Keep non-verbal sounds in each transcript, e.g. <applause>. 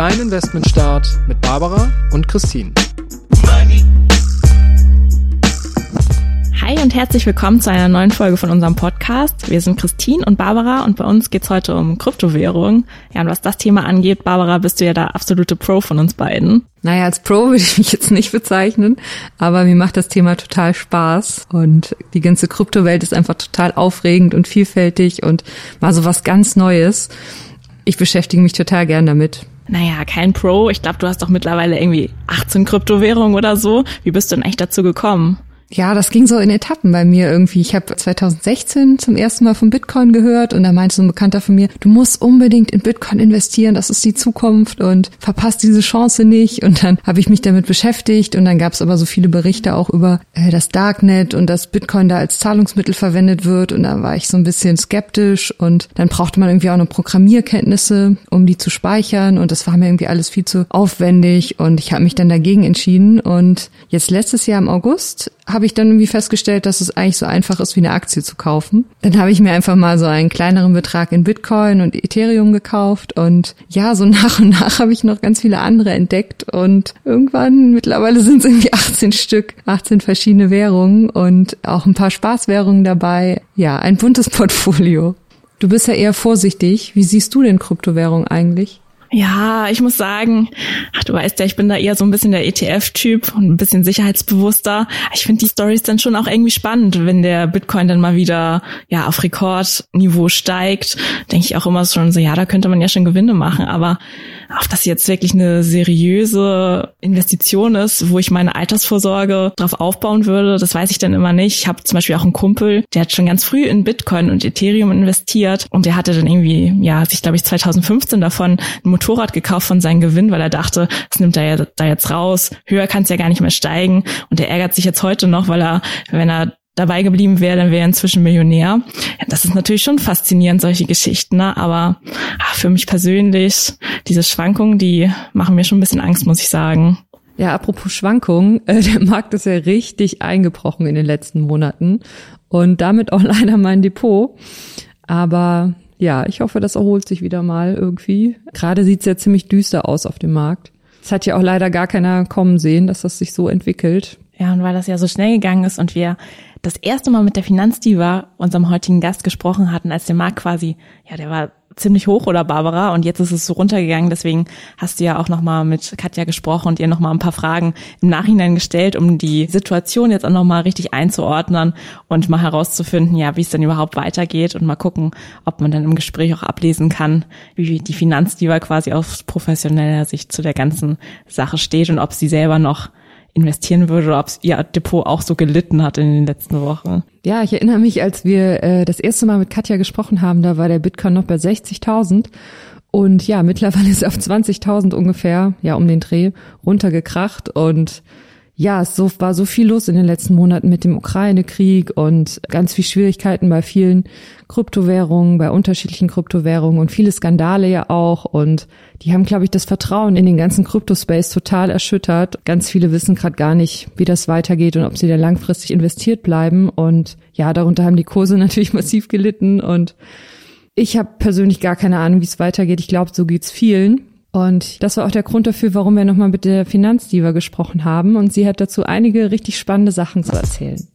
Dein Investmentstart mit Barbara und Christine. Hi und herzlich willkommen zu einer neuen Folge von unserem Podcast. Wir sind Christine und Barbara und bei uns geht's heute um Kryptowährung. Ja, und was das Thema angeht, Barbara, bist du ja der absolute Pro von uns beiden. Naja, als Pro würde ich mich jetzt nicht bezeichnen, aber mir macht das Thema total Spaß und die ganze Kryptowelt ist einfach total aufregend und vielfältig und mal so was ganz Neues ich beschäftige mich total gern damit. Naja, kein Pro. Ich glaube, du hast doch mittlerweile irgendwie 18 Kryptowährungen oder so. Wie bist du denn eigentlich dazu gekommen? Ja, das ging so in Etappen bei mir irgendwie. Ich habe 2016 zum ersten Mal von Bitcoin gehört und da meinte so ein Bekannter von mir, du musst unbedingt in Bitcoin investieren, das ist die Zukunft und verpasst diese Chance nicht. Und dann habe ich mich damit beschäftigt und dann gab es aber so viele Berichte auch über äh, das Darknet und dass Bitcoin da als Zahlungsmittel verwendet wird und da war ich so ein bisschen skeptisch und dann brauchte man irgendwie auch noch Programmierkenntnisse, um die zu speichern und das war mir irgendwie alles viel zu aufwendig und ich habe mich dann dagegen entschieden und jetzt letztes Jahr im August habe ich dann irgendwie festgestellt, dass es eigentlich so einfach ist, wie eine Aktie zu kaufen. Dann habe ich mir einfach mal so einen kleineren Betrag in Bitcoin und Ethereum gekauft und ja, so <laughs> nach und nach habe ich noch ganz viele andere entdeckt und irgendwann mittlerweile sind es irgendwie <laughs> 18 Stück, 18 verschiedene Währungen und auch ein paar Spaßwährungen dabei. Ja, ein buntes <laughs> Portfolio. Du bist ja eher vorsichtig. Wie siehst du denn Kryptowährung eigentlich? Ja, ich muss sagen, ach, du weißt ja, ich bin da eher so ein bisschen der ETF-Typ und ein bisschen sicherheitsbewusster. Ich finde die Stories dann schon auch irgendwie spannend, wenn der Bitcoin dann mal wieder ja auf Rekordniveau steigt. Denke ich auch immer schon so, ja, da könnte man ja schon Gewinne machen, aber ob das jetzt wirklich eine seriöse Investition ist, wo ich meine Altersvorsorge drauf aufbauen würde, das weiß ich dann immer nicht. Ich habe zum Beispiel auch einen Kumpel, der hat schon ganz früh in Bitcoin und Ethereum investiert und der hatte dann irgendwie, ja, sich glaube ich 2015 davon ein Motorrad gekauft von seinem Gewinn, weil er dachte, das nimmt er ja da jetzt raus, höher kann es ja gar nicht mehr steigen und er ärgert sich jetzt heute noch, weil er, wenn er dabei geblieben wäre, dann wäre er inzwischen Millionär. Das ist natürlich schon faszinierend, solche Geschichten, ne? aber ach, für mich persönlich, diese Schwankungen, die machen mir schon ein bisschen Angst, muss ich sagen. Ja, apropos Schwankungen, <laughs> äh, der Markt ist ja richtig eingebrochen in den letzten Monaten und damit auch <laughs> leider mein Depot. Aber ja, ich hoffe, das erholt sich wieder mal irgendwie. Gerade sieht's ja ziemlich düster aus auf dem Markt. Es hat ja auch leider gar keiner kommen sehen, dass das sich so entwickelt. Ja, und weil das ja so schnell gegangen ist und wir das erste Mal mit der Finanzdiva, unserem heutigen Gast, gesprochen hatten, als der Markt quasi, ja, der war ziemlich hoch oder Barbara und jetzt ist es so runtergegangen. Deswegen hast du ja auch nochmal mit Katja gesprochen und ihr nochmal ein paar Fragen im Nachhinein gestellt, um die Situation jetzt auch nochmal richtig einzuordnen und mal herauszufinden, ja, wie es denn überhaupt weitergeht und mal gucken, ob man dann im Gespräch auch ablesen kann, wie die Finanzdiva quasi aus professioneller Sicht zu der ganzen Sache steht und ob sie selber noch investieren würde oder ob ihr Depot auch so gelitten hat in den letzten Wochen. Ja, ich erinnere mich, als wir äh, das erste Mal mit Katja gesprochen haben, da war der Bitcoin noch bei 60.000 und ja, mittlerweile ist er auf 20.000 ungefähr, ja, um den Dreh runtergekracht und ja, es so, war so viel los in den letzten Monaten mit dem Ukraine-Krieg und ganz viel Schwierigkeiten bei vielen Kryptowährungen, bei unterschiedlichen Kryptowährungen und viele Skandale ja auch. Und die haben, glaube ich, das Vertrauen in den ganzen Kryptospace total erschüttert. Ganz viele wissen gerade gar nicht, wie das weitergeht und ob sie da langfristig investiert bleiben. Und ja, darunter haben die Kurse <laughs> natürlich massiv gelitten. Und ich habe persönlich gar keine Ahnung, wie es weitergeht. Ich glaube, so geht's vielen. Und das war auch der Grund dafür, warum wir nochmal mit der Finanzdiva gesprochen haben. Und sie hat dazu einige richtig spannende Sachen zu erzählen.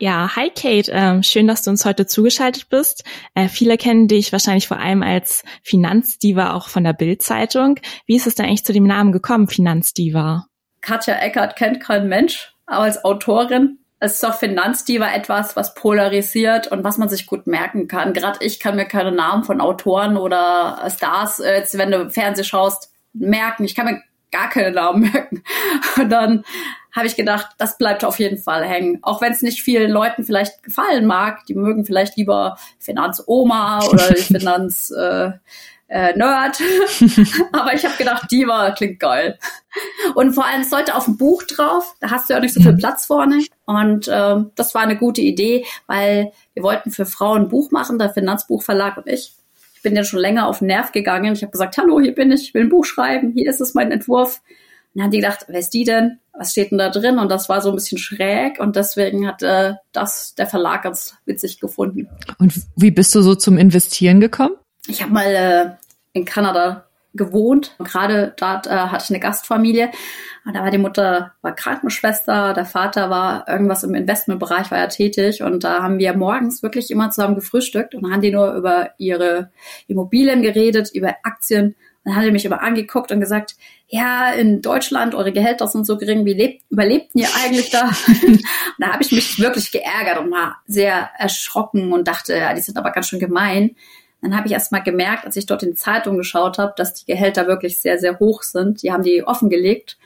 Ja, hi Kate, ähm, schön, dass du uns heute zugeschaltet bist. Äh, viele kennen dich wahrscheinlich vor allem als Finanzdiva auch von der Bild-Zeitung. Wie ist es denn eigentlich zu dem Namen gekommen, Finanzdiva? Katja Eckert kennt kein Mensch, aber als Autorin ist doch Finanzdiva etwas, was polarisiert und was man sich gut merken kann. Gerade ich kann mir keine Namen von Autoren oder Stars, äh, jetzt wenn du Fernseh schaust, merken. Ich kann mir gar keine Namen <laughs> merken. Und dann habe ich gedacht, das bleibt auf jeden Fall hängen. Auch wenn es nicht vielen Leuten vielleicht gefallen mag. Die mögen vielleicht lieber Finanzoma oder <laughs> Finanz... Äh, äh, Nerd. <laughs> Aber ich habe gedacht, Diva klingt geil. Und vor allem, es sollte auf dem Buch drauf. Da hast du ja auch nicht so viel Platz vorne. Und ähm, das war eine gute Idee, weil wir wollten für Frauen ein Buch machen, der Finanzbuchverlag und ich. Ich bin ja schon länger auf den Nerv gegangen. Ich habe gesagt, hallo, hier bin ich, ich will ein Buch schreiben, hier ist es mein Entwurf. Und dann haben die gedacht, wer ist die denn? Was steht denn da drin? Und das war so ein bisschen schräg und deswegen hat äh, das der Verlag ganz witzig gefunden. Und wie bist du so zum Investieren gekommen? Ich habe mal äh, in Kanada gewohnt. Gerade dort äh, hatte ich eine Gastfamilie. Und da war die Mutter war Krankenschwester, der Vater war irgendwas im Investmentbereich, war ja tätig. Und da haben wir morgens wirklich immer zusammen gefrühstückt und haben die nur über ihre Immobilien geredet, über Aktien. Und dann hat er mich immer angeguckt und gesagt, ja, in Deutschland, eure Gehälter sind so gering, wie lebt, überlebten ihr eigentlich da? <laughs> und da habe ich mich wirklich geärgert und war sehr erschrocken und dachte, ja, die sind aber ganz schön gemein. Dann habe ich erst mal gemerkt, als ich dort in die Zeitung geschaut habe, dass die Gehälter wirklich sehr, sehr hoch sind. Die haben die offengelegt.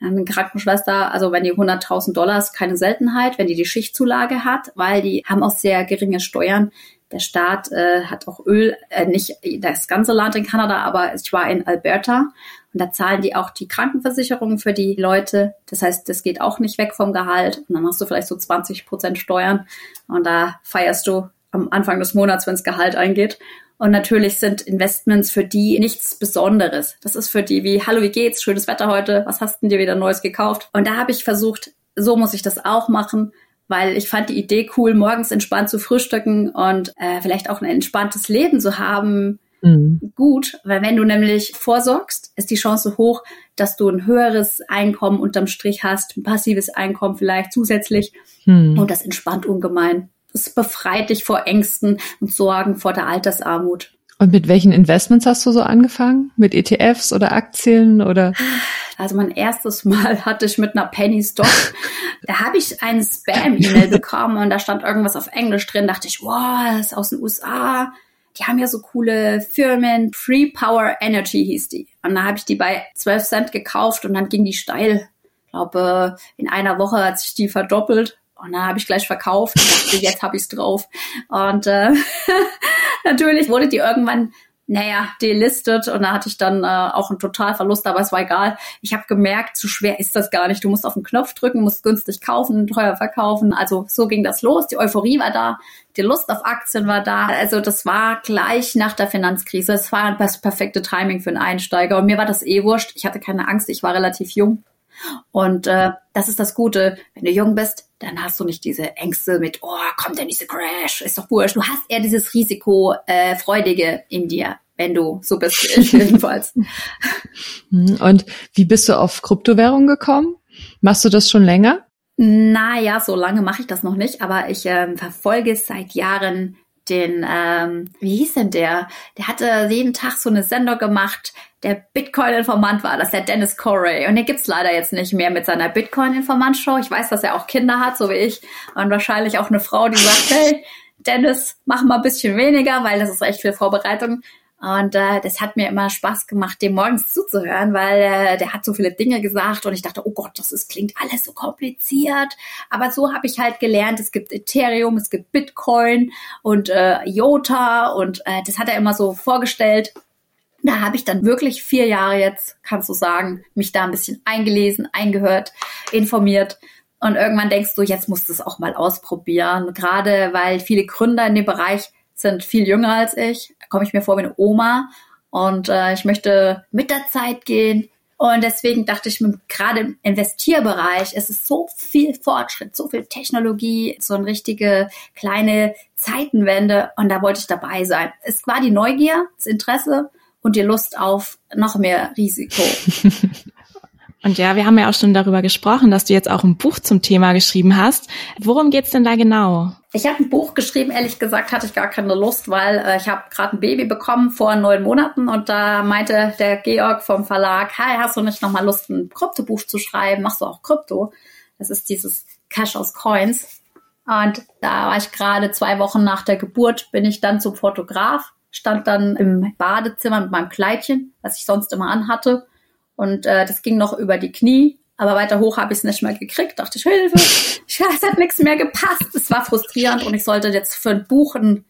Eine Krankenschwester, also wenn die 100.000 Dollar ist keine Seltenheit, wenn die die Schichtzulage hat, weil die haben auch sehr geringe Steuern. Der Staat äh, hat auch Öl, äh, nicht das ganze Land in Kanada, aber ich war in Alberta und da zahlen die auch die Krankenversicherung für die Leute. Das heißt, das geht auch nicht weg vom Gehalt. Und dann hast du vielleicht so 20 Prozent Steuern und da feierst du am Anfang des Monats, wenns Gehalt eingeht. Und natürlich sind Investments für die nichts Besonderes. Das ist für die wie, hallo, wie geht's? Schönes Wetter heute. Was hast denn dir wieder Neues gekauft? Und da habe ich versucht, so muss ich das auch machen, weil ich fand die Idee cool, morgens entspannt zu frühstücken und äh, vielleicht auch ein entspanntes Leben zu haben. Mhm. Gut, weil wenn du nämlich vorsorgst, ist die Chance hoch, dass du ein höheres Einkommen unterm Strich hast, ein passives Einkommen vielleicht zusätzlich. Mhm. Und das entspannt ungemein. Es befreit dich vor Ängsten und Sorgen vor der Altersarmut. Und mit welchen Investments hast du so angefangen? Mit ETFs oder Aktien oder? Also mein erstes Mal hatte ich mit einer Penny Stock. da habe ich eine Spam-E-Mail <laughs> bekommen und da stand irgendwas auf Englisch drin. Dachte ich, wow, das ist aus den USA. Die haben ja so coole Firmen. Free Power Energy hieß die. Und da habe ich die bei 12 Cent gekauft und dann ging die steil. Ich glaube, in einer Woche hat sich die verdoppelt. Und dann habe ich gleich verkauft und dachte, jetzt habe ich es drauf. Und äh, <laughs> natürlich wurde die irgendwann, naja, delistet und da hatte ich dann äh, auch einen Totalverlust, aber es war egal. Ich habe gemerkt, zu schwer ist das gar nicht. Du musst auf den Knopf drücken, musst günstig kaufen, teuer verkaufen. Also so ging das los. Die Euphorie war da, die Lust auf Aktien war da. Also das war gleich nach der Finanzkrise. Es war das perfekte Timing für einen Einsteiger. Und mir war das eh wurscht. Ich hatte keine Angst, ich war relativ jung. Und äh, das ist das Gute. Wenn du jung bist, dann hast du nicht diese Ängste mit, oh, kommt der nächste Crash, ist doch wurscht. Du hast eher dieses Risiko äh, Freudige in dir, wenn du so bist ich <laughs> jedenfalls. Hm, und wie bist du auf Kryptowährung gekommen? Machst du das schon länger? Naja, so lange mache ich das noch nicht, aber ich äh, verfolge seit Jahren den, ähm, wie hieß denn der? Der hatte jeden Tag so eine Sendung gemacht. Der Bitcoin-Informant war das, der Dennis Corey. Und den gibt's leider jetzt nicht mehr mit seiner Bitcoin-Informant-Show. Ich weiß, dass er auch Kinder hat, so wie ich. Und wahrscheinlich auch eine Frau, die sagt, <laughs> hey, Dennis, mach mal ein bisschen weniger, weil das ist echt viel Vorbereitung. Und äh, das hat mir immer Spaß gemacht, dem morgens zuzuhören, weil äh, der hat so viele Dinge gesagt und ich dachte, oh Gott, das ist, klingt alles so kompliziert. Aber so habe ich halt gelernt, es gibt Ethereum, es gibt Bitcoin und äh, IOTA und äh, das hat er immer so vorgestellt. Da habe ich dann wirklich vier Jahre jetzt, kannst du sagen, mich da ein bisschen eingelesen, eingehört, informiert. Und irgendwann denkst du, jetzt musst du es auch mal ausprobieren. Gerade weil viele Gründer in dem Bereich sind viel jünger als ich. Da komme ich mir vor wie eine Oma. Und äh, ich möchte mit der Zeit gehen. Und deswegen dachte ich mir, gerade im Investierbereich ist es so viel Fortschritt, so viel Technologie, so eine richtige kleine Zeitenwende. Und da wollte ich dabei sein. Es war die Neugier, das Interesse und die Lust auf noch mehr Risiko. <laughs> Und ja, wir haben ja auch schon darüber gesprochen, dass du jetzt auch ein Buch zum Thema geschrieben hast. Worum geht's denn da genau? Ich habe ein Buch geschrieben, ehrlich gesagt hatte ich gar keine Lust, weil äh, ich habe gerade ein Baby bekommen vor neun Monaten und da meinte der Georg vom Verlag, hey, hast du nicht nochmal Lust, ein Kryptobuch zu schreiben? Machst du auch Krypto? Das ist dieses Cash aus Coins. Und da war ich gerade zwei Wochen nach der Geburt, bin ich dann zum Fotograf, stand dann im Badezimmer mit meinem Kleidchen, was ich sonst immer anhatte und äh, das ging noch über die Knie, aber weiter hoch habe ich es nicht mehr gekriegt. Dachte ich, Hilfe, <laughs> es hat nichts mehr gepasst. Es war frustrierend und ich sollte jetzt für ein Buch ein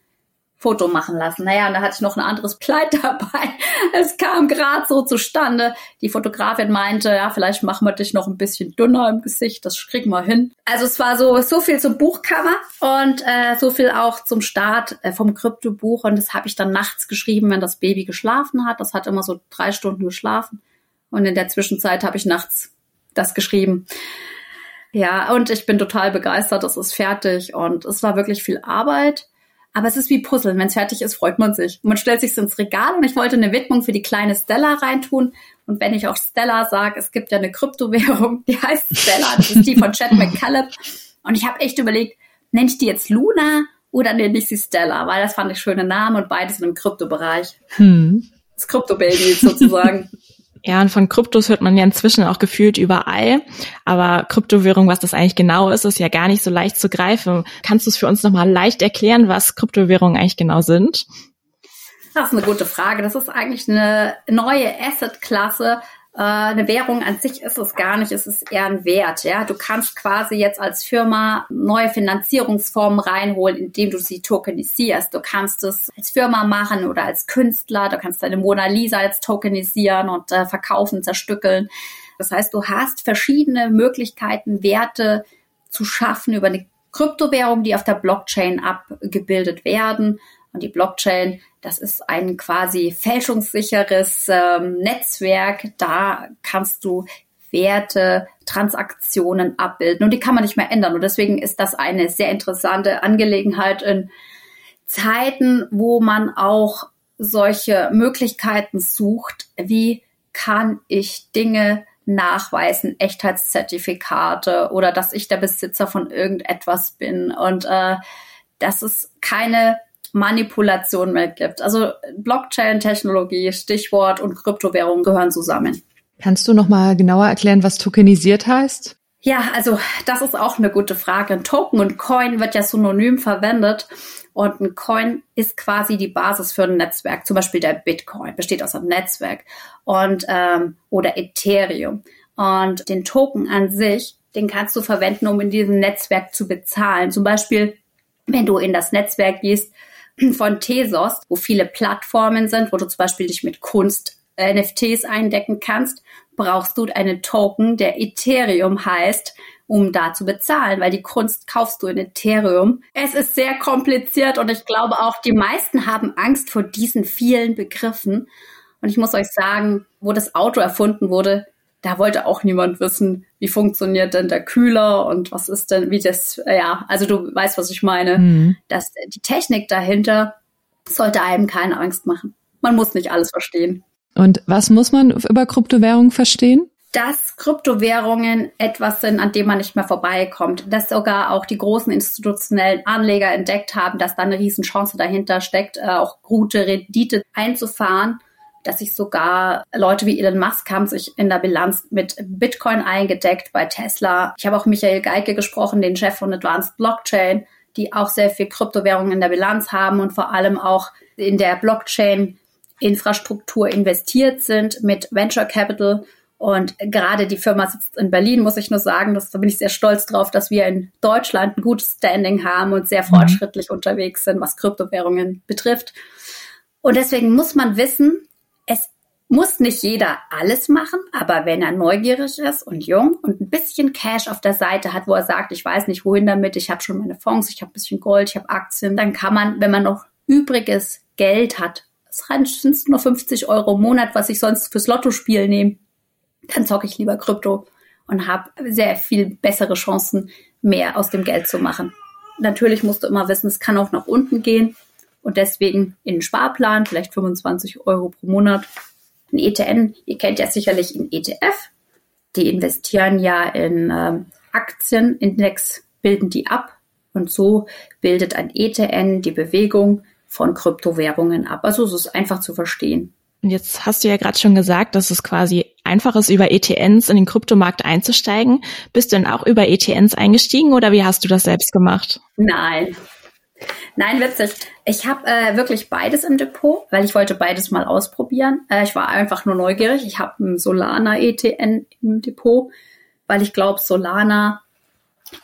Foto machen lassen. Naja, und da hatte ich noch ein anderes Kleid <laughs> dabei. Es kam gerade so zustande. Die Fotografin meinte, ja, vielleicht machen wir dich noch ein bisschen dünner im Gesicht, das kriegen wir hin. Also es war so, so viel zum Buchcover und äh, so viel auch zum Start äh, vom Kryptobuch. Und das habe ich dann nachts geschrieben, wenn das Baby geschlafen hat. Das hat immer so drei Stunden geschlafen. Und in der Zwischenzeit habe ich nachts das geschrieben. Ja, und ich bin total begeistert, es ist fertig und es war wirklich viel Arbeit. Aber es ist wie Puzzeln. Wenn es fertig ist, freut man sich. Man stellt sich ins Regal und ich wollte eine Widmung für die kleine Stella reintun. Und wenn ich auch Stella sage, es gibt ja eine Kryptowährung, die heißt Stella, das ist die von Chad McCallum. Und ich habe echt überlegt, nenne ich die jetzt Luna oder nenne ich sie Stella? Weil das fand ich schöne Namen und beides im Kryptobereich. Hm. Das Krypto-Baby sozusagen. <laughs> Ja, und von Kryptos hört man ja inzwischen auch gefühlt überall. Aber Kryptowährung, was das eigentlich genau ist, ist ja gar nicht so leicht zu greifen. Kannst du es für uns nochmal leicht erklären, was Kryptowährungen eigentlich genau sind? Das ist eine gute Frage. Das ist eigentlich eine neue Asset-Klasse, eine Währung an sich ist es gar nicht, es ist eher ein Wert. Ja, du kannst quasi jetzt als Firma neue Finanzierungsformen reinholen, indem du sie tokenisierst. Du kannst es als Firma machen oder als Künstler. Du kannst deine Mona Lisa jetzt tokenisieren und äh, verkaufen, zerstückeln. Das heißt, du hast verschiedene Möglichkeiten, Werte zu schaffen über eine Kryptowährung, die auf der Blockchain abgebildet werden. Und die Blockchain, das ist ein quasi fälschungssicheres ähm, Netzwerk. Da kannst du Werte, Transaktionen abbilden und die kann man nicht mehr ändern. Und deswegen ist das eine sehr interessante Angelegenheit in Zeiten, wo man auch solche Möglichkeiten sucht, wie kann ich Dinge nachweisen, Echtheitszertifikate oder dass ich der Besitzer von irgendetwas bin. Und äh, das ist keine Manipulation mehr gibt. Also Blockchain-Technologie, Stichwort und Kryptowährung gehören zusammen. Kannst du noch mal genauer erklären, was tokenisiert heißt? Ja, also das ist auch eine gute Frage. Ein Token und Coin wird ja synonym verwendet und ein Coin ist quasi die Basis für ein Netzwerk. Zum Beispiel der Bitcoin besteht aus einem Netzwerk und ähm, oder Ethereum und den Token an sich, den kannst du verwenden, um in diesem Netzwerk zu bezahlen. Zum Beispiel, wenn du in das Netzwerk gehst <clears throat> von Tesos, wo viele Plattformen sind, wo du zum Beispiel dich mit Kunst äh, NFTs eindecken kannst, brauchst du einen Token, der Ethereum heißt, um da zu bezahlen, weil die Kunst kaufst du in Ethereum. Es ist sehr kompliziert und ich glaube auch, die meisten haben Angst vor diesen vielen Begriffen. Und ich muss euch sagen, wo das Auto erfunden wurde, da wollte auch niemand wissen, wie funktioniert denn der Kühler und was ist denn, wie das, ja, also du weißt, was ich meine. Mhm. Dass die Technik dahinter sollte einem keine Angst machen. Man muss nicht alles verstehen. Und was muss man über Kryptowährungen verstehen? Dass Kryptowährungen etwas sind, an dem man nicht mehr vorbeikommt. Dass sogar auch die großen institutionellen Anleger entdeckt haben, dass da eine Riesenchance dahinter steckt, äh, auch gute Rendite einzufahren dass sich sogar Leute wie Elon Musk haben sich in der Bilanz mit Bitcoin eingedeckt bei Tesla. Ich habe auch Michael Geike gesprochen, den Chef von Advanced Blockchain, die auch sehr viel Kryptowährungen in der Bilanz haben und vor allem auch in der Blockchain Infrastruktur investiert sind mit Venture Capital. Und gerade die Firma sitzt in Berlin, muss ich nur sagen. Das, da bin ich sehr stolz drauf, dass wir in Deutschland ein gutes Standing haben und sehr mhm. fortschrittlich mhm. unterwegs sind, was Kryptowährungen betrifft. Und deswegen muss man wissen, muss nicht jeder alles machen, aber wenn er neugierig ist und jung und ein bisschen Cash auf der Seite hat, wo er sagt, ich weiß nicht wohin damit, ich habe schon meine Fonds, ich habe ein bisschen Gold, ich habe Aktien, dann kann man, wenn man noch übriges Geld hat, es sind nur 50 Euro im Monat, was ich sonst fürs Lottospiel nehme, dann zocke ich lieber Krypto und habe sehr viel bessere Chancen, mehr aus dem Geld zu machen. Natürlich musst du immer wissen, es kann auch nach unten gehen und deswegen in den Sparplan, vielleicht 25 Euro pro Monat. Ein ETN, ihr kennt ja sicherlich einen ETF. Die investieren ja in ähm, Aktienindex, bilden die ab und so bildet ein ETN die Bewegung von Kryptowährungen ab. Also es ist einfach zu verstehen. Und jetzt hast du ja gerade schon gesagt, dass es quasi einfach ist, über ETNs in den Kryptomarkt einzusteigen. Bist du denn auch über ETNs eingestiegen oder wie hast du das selbst gemacht? Nein, Nein, witzig. Ich habe äh, wirklich beides im Depot, weil ich wollte beides mal ausprobieren. Äh, ich war einfach nur neugierig. Ich habe ein Solana ETN im Depot, weil ich glaube, Solana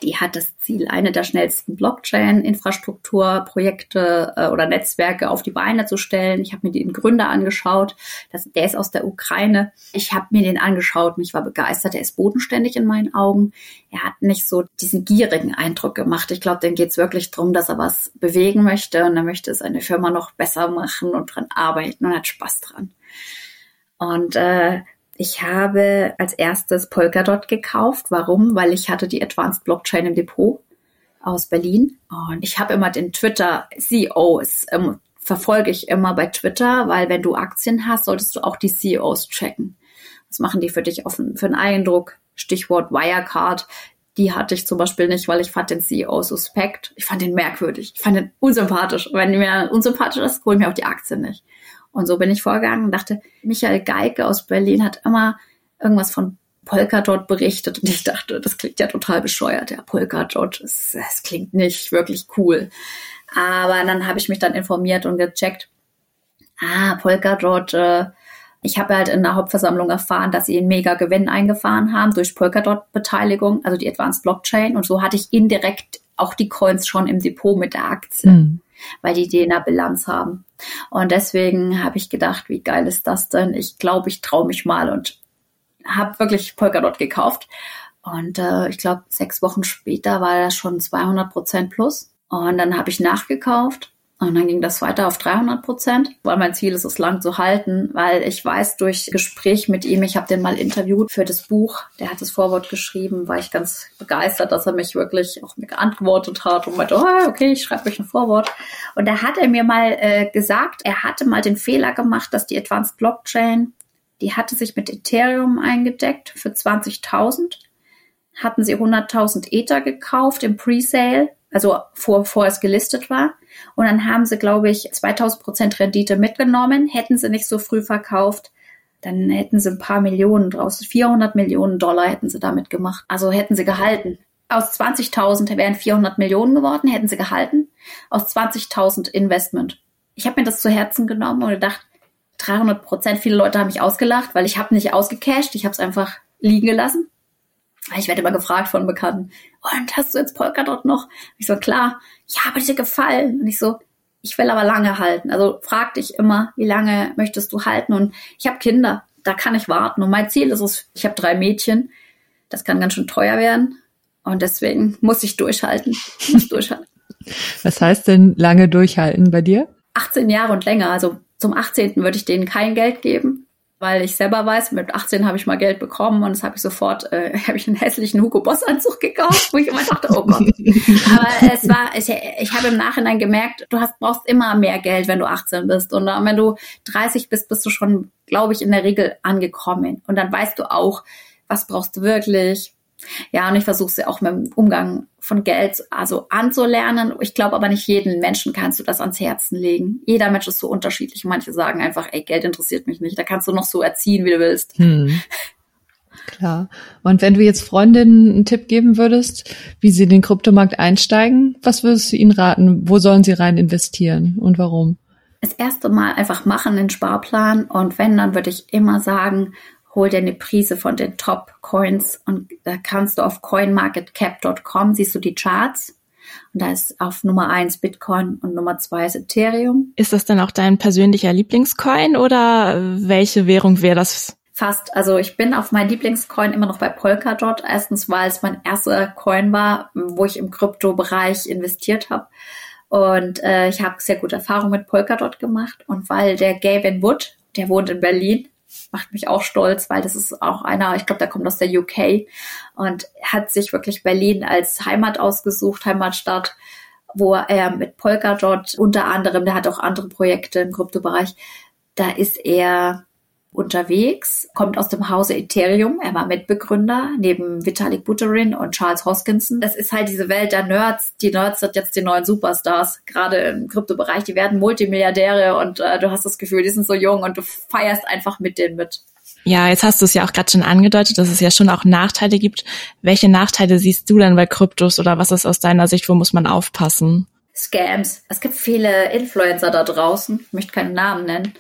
Die hat das Ziel, eine der schnellsten Blockchain-Infrastrukturprojekte äh, oder Netzwerke auf die Beine zu stellen. Ich habe mir den Gründer angeschaut. Das, der ist aus der Ukraine. Ich habe mir den angeschaut und ich war begeistert. Er ist bodenständig in meinen Augen. Er hat nicht so diesen gierigen Eindruck gemacht. Ich glaube, dem geht es wirklich darum, dass er was bewegen möchte und er möchte seine Firma noch besser machen und dran arbeiten und hat Spaß dran. Und äh, ich habe als erstes Polkadot gekauft. Warum? Weil ich hatte die Advanced Blockchain im Depot aus Berlin. Und ich habe immer den Twitter CEOs, ähm, verfolge ich immer bei Twitter, weil wenn du Aktien hast, solltest du auch die CEOs checken. Was machen die für dich offen, für einen Eindruck? Stichwort Wirecard. Die hatte ich zum Beispiel nicht, weil ich fand den CEO suspekt. Ich fand den merkwürdig. Ich fand den unsympathisch. Wenn mir unsympathisch ist, hol mir auch die Aktien nicht. Und so bin ich vorgegangen und dachte, Michael Geike aus Berlin hat immer irgendwas von Polkadot berichtet und ich dachte, das klingt ja total bescheuert. Ja, Polkadot, das, das klingt nicht wirklich cool. Aber dann habe ich mich dann informiert und gecheckt. Ah, Polkadot, äh, ich habe halt in der Hauptversammlung erfahren, dass sie einen mega Gewinn eingefahren haben durch Polkadot-Beteiligung, also die Advanced Blockchain. Und so hatte ich indirekt auch die Coins schon im Depot mit der Aktie. Mhm weil die die in der Bilanz haben. Und deswegen habe ich gedacht, wie geil ist das denn? Ich glaube, ich traue mich mal und habe wirklich Polkadot gekauft. Und äh, ich glaube, sechs Wochen später war das schon 200 Prozent plus. Und dann habe ich nachgekauft und dann ging das weiter auf 300 Prozent, weil mein Ziel ist es lang zu halten, weil ich weiß durch Gespräch mit ihm, ich habe den mal interviewt für das Buch, der hat das Vorwort geschrieben, war ich ganz begeistert, dass er mich wirklich auch mir geantwortet hat und meinte, oh, okay, ich schreibe euch ein Vorwort. Und da hat er mir mal äh, gesagt, er hatte mal den Fehler gemacht, dass die Advanced Blockchain, die hatte sich mit Ethereum eingedeckt für 20.000, hatten sie 100.000 Ether gekauft im Presale, also vor, bevor es gelistet war und dann haben sie, glaube ich, 2000 Prozent Rendite mitgenommen. Hätten sie nicht so früh verkauft, dann hätten sie ein paar Millionen draus. 400 Millionen Dollar hätten sie damit gemacht. Also hätten sie gehalten. Aus 20.000 wären 400 Millionen geworden, hätten sie gehalten. Aus 20.000 Investment. Ich habe mir das zu Herzen genommen und gedacht, 300 Prozent. Viele Leute haben mich ausgelacht, weil ich habe nicht ausgecashed. Ich habe es einfach liegen gelassen. Ich werde immer gefragt von Bekannten, und hast du jetzt Polkadot noch? Ich so, klar, ja, aber dir gefallen. Und ich so, ich will aber lange halten. Also frag dich immer, wie lange möchtest du halten? Und ich habe Kinder, da kann ich warten. Und mein Ziel ist es, ich habe drei Mädchen, das kann ganz schön teuer werden. Und deswegen muss ich durchhalten. Ich muss durchhalten. <laughs> Was heißt denn lange durchhalten bei dir? 18 Jahre und länger. Also zum 18. würde ich denen kein Geld geben weil ich selber weiß, mit 18 habe ich mal Geld bekommen und das habe ich sofort, äh, <laughs> habe ich einen hässlichen Hugo Boss Anzug gekauft, wo ich immer dachte, oh Gott. Aber es war, ich, ich habe im Nachhinein gemerkt, du hast, brauchst immer mehr Geld, wenn du 18 bist. Und dann, wenn du 30 bist, bist du schon, glaube ich, in der Regel angekommen. Und dann weißt du auch, was brauchst du wirklich, ja, und ich versuche sie auch mit dem Umgang von Geld also anzulernen. Ich glaube aber nicht jeden Menschen kannst du das ans Herzen legen. Jeder Mensch ist so unterschiedlich. Manche sagen einfach, ey, Geld interessiert mich nicht. Da kannst du noch so erziehen, wie du willst. Hm. Klar. Und wenn du jetzt Freundinnen einen Tipp geben würdest, wie sie in den Kryptomarkt einsteigen, was würdest du ihnen raten? Wo sollen sie rein investieren und warum? Das erste Mal einfach machen den Sparplan und wenn, dann würde ich immer sagen, hol dir eine Prise von den Top Coins und da kannst du auf coinmarketcap.com siehst du die Charts und da ist auf Nummer eins Bitcoin und Nummer zwei ist Ethereum. Ist das dann auch dein persönlicher Lieblingscoin oder welche Währung wäre das? Fast. Also ich bin auf mein Lieblingscoin immer noch bei Polkadot. Erstens, weil es mein erster Coin war, wo ich im Kryptobereich investiert habe. Und äh, ich habe sehr gute Erfahrungen mit Polkadot gemacht. Und weil der Gavin Wood, der wohnt in Berlin, macht mich auch stolz, weil das ist auch einer, ich glaube, der kommt aus der UK und hat sich wirklich Berlin als Heimat ausgesucht, Heimatstadt, wo er mit Polkadot unter anderem, der hat auch andere Projekte im Kryptobereich, da ist er unterwegs, kommt aus dem Hause Ethereum. Er war Mitbegründer neben Vitalik Buterin und Charles Hoskinson. Das ist halt diese Welt der Nerds. Die Nerds sind jetzt die neuen Superstars, gerade im Kryptobereich. Die werden Multimilliardäre und äh, du hast das Gefühl, die sind so jung und du feierst einfach mit denen mit. Ja, jetzt hast du es ja auch gerade schon angedeutet, dass es ja schon auch Nachteile gibt. Welche Nachteile siehst du denn bei Kryptos oder was ist aus deiner Sicht, wo muss man aufpassen? Scams. Es gibt viele Influencer da draußen, ich möchte keinen Namen nennen,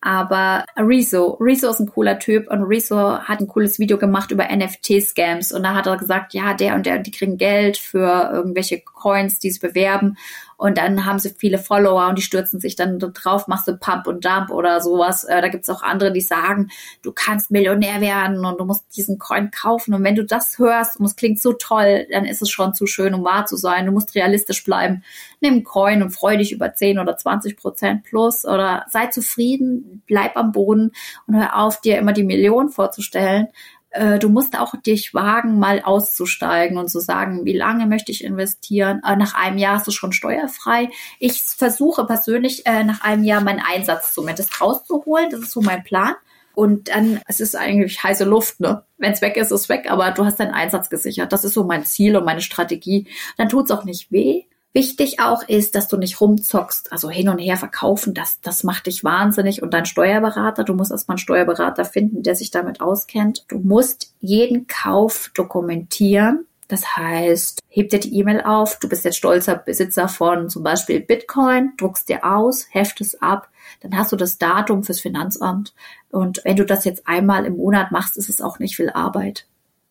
Aber Rezo, Rezo ist ein cooler Typ und Rezo hat ein cooles Video gemacht über NFT-Scams und da hat er gesagt, ja, der und der, die kriegen Geld für irgendwelche Coins, die sie bewerben und dann haben sie viele Follower und die stürzen sich dann drauf, machst du Pump und Dump oder sowas. Äh, da gibt's auch andere, die sagen, du kannst Millionär werden und du musst diesen Coin kaufen. Und wenn du das hörst und es klingt so toll, dann ist es schon zu schön, um wahr zu sein. Du musst realistisch bleiben. Nimm Coin und freu dich über 10 oder 20 Prozent plus oder sei zufrieden, bleib am Boden und hör auf, dir immer die Million vorzustellen äh, du musst auch dich wagen, mal auszusteigen und zu sagen, wie lange möchte ich investieren. Äh, nach einem Jahr ist es schon steuerfrei. Ich versuche persönlich äh, nach einem Jahr meinen Einsatz zumindest rauszuholen. Das ist so mein Plan. Und dann, es ist eigentlich heiße Luft, ne? Wenn es weg ist, ist es weg, aber du hast deinen Einsatz gesichert. Das ist so mein Ziel und meine Strategie. Dann tut's auch nicht weh. Wichtig auch ist, dass du nicht rumzockst, also hin und her verkaufen, das, das macht dich wahnsinnig. Und dein Steuerberater, du musst erstmal einen Steuerberater finden, der sich damit auskennt. Du musst jeden Kauf dokumentieren. Das heißt, heb dir die E-Mail auf, du bist jetzt stolzer Besitzer von zum Beispiel Bitcoin, druckst dir aus, heft es ab, dann hast du das Datum fürs Finanzamt. Und wenn du das jetzt einmal im Monat machst, ist es auch nicht viel Arbeit.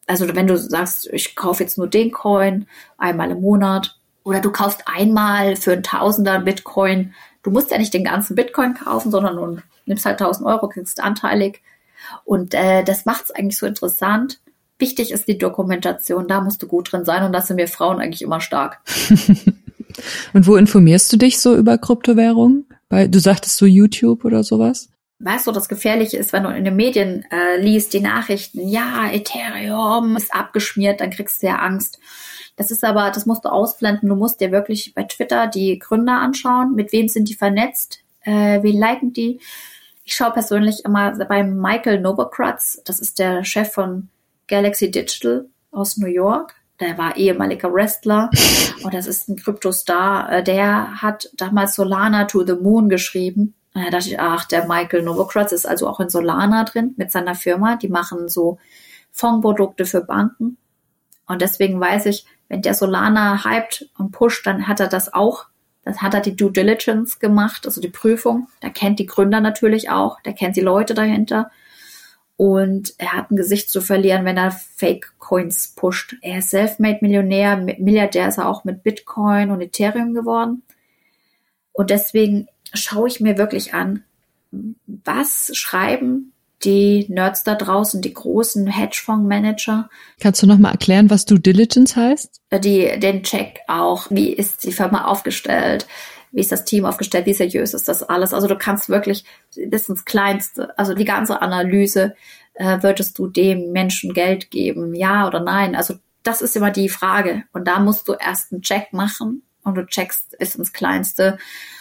Also wenn du sagst, ich kaufe jetzt nur den Coin einmal im Monat, oder du kaufst einmal für ein Tausender Bitcoin. Du musst ja nicht den ganzen Bitcoin kaufen, sondern du nimmst halt 1000 Euro, kriegst anteilig. Und äh, das macht es eigentlich so interessant. Wichtig ist die Dokumentation, da musst du gut drin sein und da sind wir Frauen eigentlich immer stark. <laughs> und wo informierst du dich so über Kryptowährungen? Weil du sagtest so YouTube oder sowas? Weißt du, das Gefährliche ist, wenn du in den Medien äh, liest, die Nachrichten, ja, Ethereum ist abgeschmiert, dann kriegst du ja Angst. Das ist aber, das musst du ausblenden. Du musst dir wirklich bei Twitter die Gründer anschauen. Mit wem sind die vernetzt? Äh, wen liken die? Ich schaue persönlich immer bei Michael Novogratz. Das ist der Chef von Galaxy Digital aus New York. Der war ehemaliger Wrestler <laughs> und das ist ein Kryptostar. Äh, der hat damals Solana to the Moon geschrieben. Da dachte ich, ach, der Michael Novogratz ist also auch in Solana drin mit seiner Firma. Die machen so Fondprodukte für Banken. Und deswegen weiß ich, wenn der Solana hypt und pusht, dann hat er das auch. Dann hat er die Due Diligence gemacht, also die Prüfung. Der kennt die Gründer natürlich auch, der kennt die Leute dahinter. Und er hat ein Gesicht zu verlieren, wenn er Fake Coins pusht. Er ist Selfmade-Millionär, Milliardär ist er auch mit Bitcoin und Ethereum geworden. Und deswegen schaue ich mir wirklich an, was schreiben die Nerds da draußen, die großen Hedgefondsmanager. Kannst du noch mal erklären, was Due Diligence heißt? Die, den Check auch. Wie ist die Firma aufgestellt? Wie ist das Team aufgestellt? Wie seriös ist das alles? Also du kannst wirklich bis ins Kleinste, also die ganze Analyse, äh, würdest du dem Menschen Geld geben? Ja oder nein? Also das ist immer die Frage. Und da musst du erst einen Check machen und du checkst bis ins Kleinste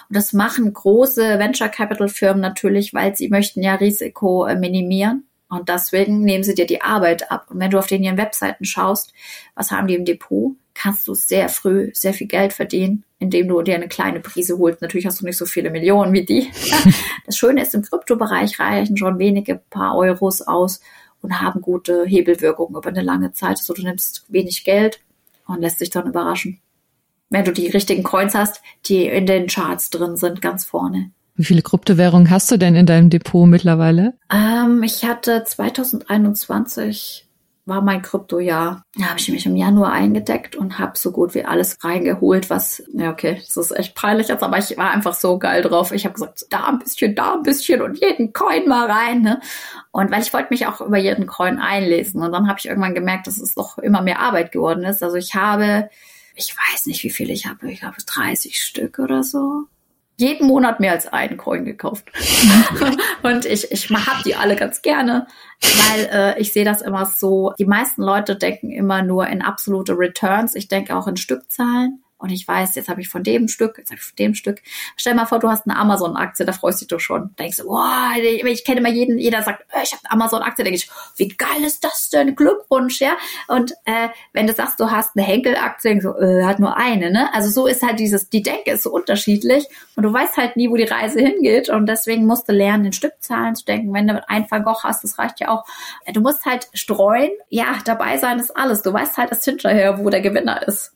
und das machen große Venture Capital Firmen natürlich, weil sie möchten ja Risiko äh, minimieren. Und deswegen nehmen sie dir die Arbeit ab. Und wenn du auf den ihren Webseiten schaust, was haben die im Depot, kannst du sehr früh sehr viel Geld verdienen, indem du dir eine kleine Prise holst. Natürlich hast du nicht so viele Millionen wie die. <laughs> Das Schöne ist, im Kryptobereich reichen schon wenige paar Euros aus und haben gute Hebelwirkungen über eine lange Zeit. Also du nimmst wenig Geld und lässt dich dann überraschen wenn du die richtigen Coins hast, die in den Charts drin sind, ganz vorne. Wie viele Kryptowährungen hast du denn in deinem Depot mittlerweile? Ähm, ich hatte 2021 war mein Kryptojahr. Da habe ich mich im Januar eingedeckt und habe so gut wie alles reingeholt, was, ja okay, das ist echt peinlich jetzt, aber ich war einfach so geil drauf. Ich habe gesagt, da ein bisschen, da ein bisschen und jeden Coin mal rein. Ne? Und weil ich wollte mich auch über jeden Coin einlesen. Und dann habe ich irgendwann gemerkt, dass es doch immer mehr Arbeit geworden ist. Also ich habe ich weiß nicht, wie viele ich habe. Ich habe 30 Stück oder so. Jeden Monat mehr als einen Coin gekauft. <laughs> und ich, ich hab die alle ganz gerne, weil äh, ich sehe das immer so. Die meisten Leute denken immer nur in absolute Returns. Ich denke auch in Stückzahlen und ich weiß, jetzt habe ich von dem Stück, jetzt habe ich von dem Stück. Stell mal vor, du hast eine Amazon-Aktie, da freust du dich doch schon. Da denkst du, boah, ich kenne immer jeden, jeder sagt, äh, ich habe eine Amazon-Aktie, denke ich, wie geil ist das denn? Glückwunsch, ja. Und äh, wenn du sagst, du hast eine Henkel-Aktie, denkst du, äh, hat nur eine, ne? Also so ist halt dieses, die Denke ist so unterschiedlich und du weißt halt nie, wo die Reise hingeht und deswegen musst du lernen, in Stückzahlen zu denken. Wenn du ein Van Gogh hast, das reicht ja auch. Du musst halt streuen. Ja, dabei sein ist alles. Du weißt halt erst hinterher, wo der Gewinner ist.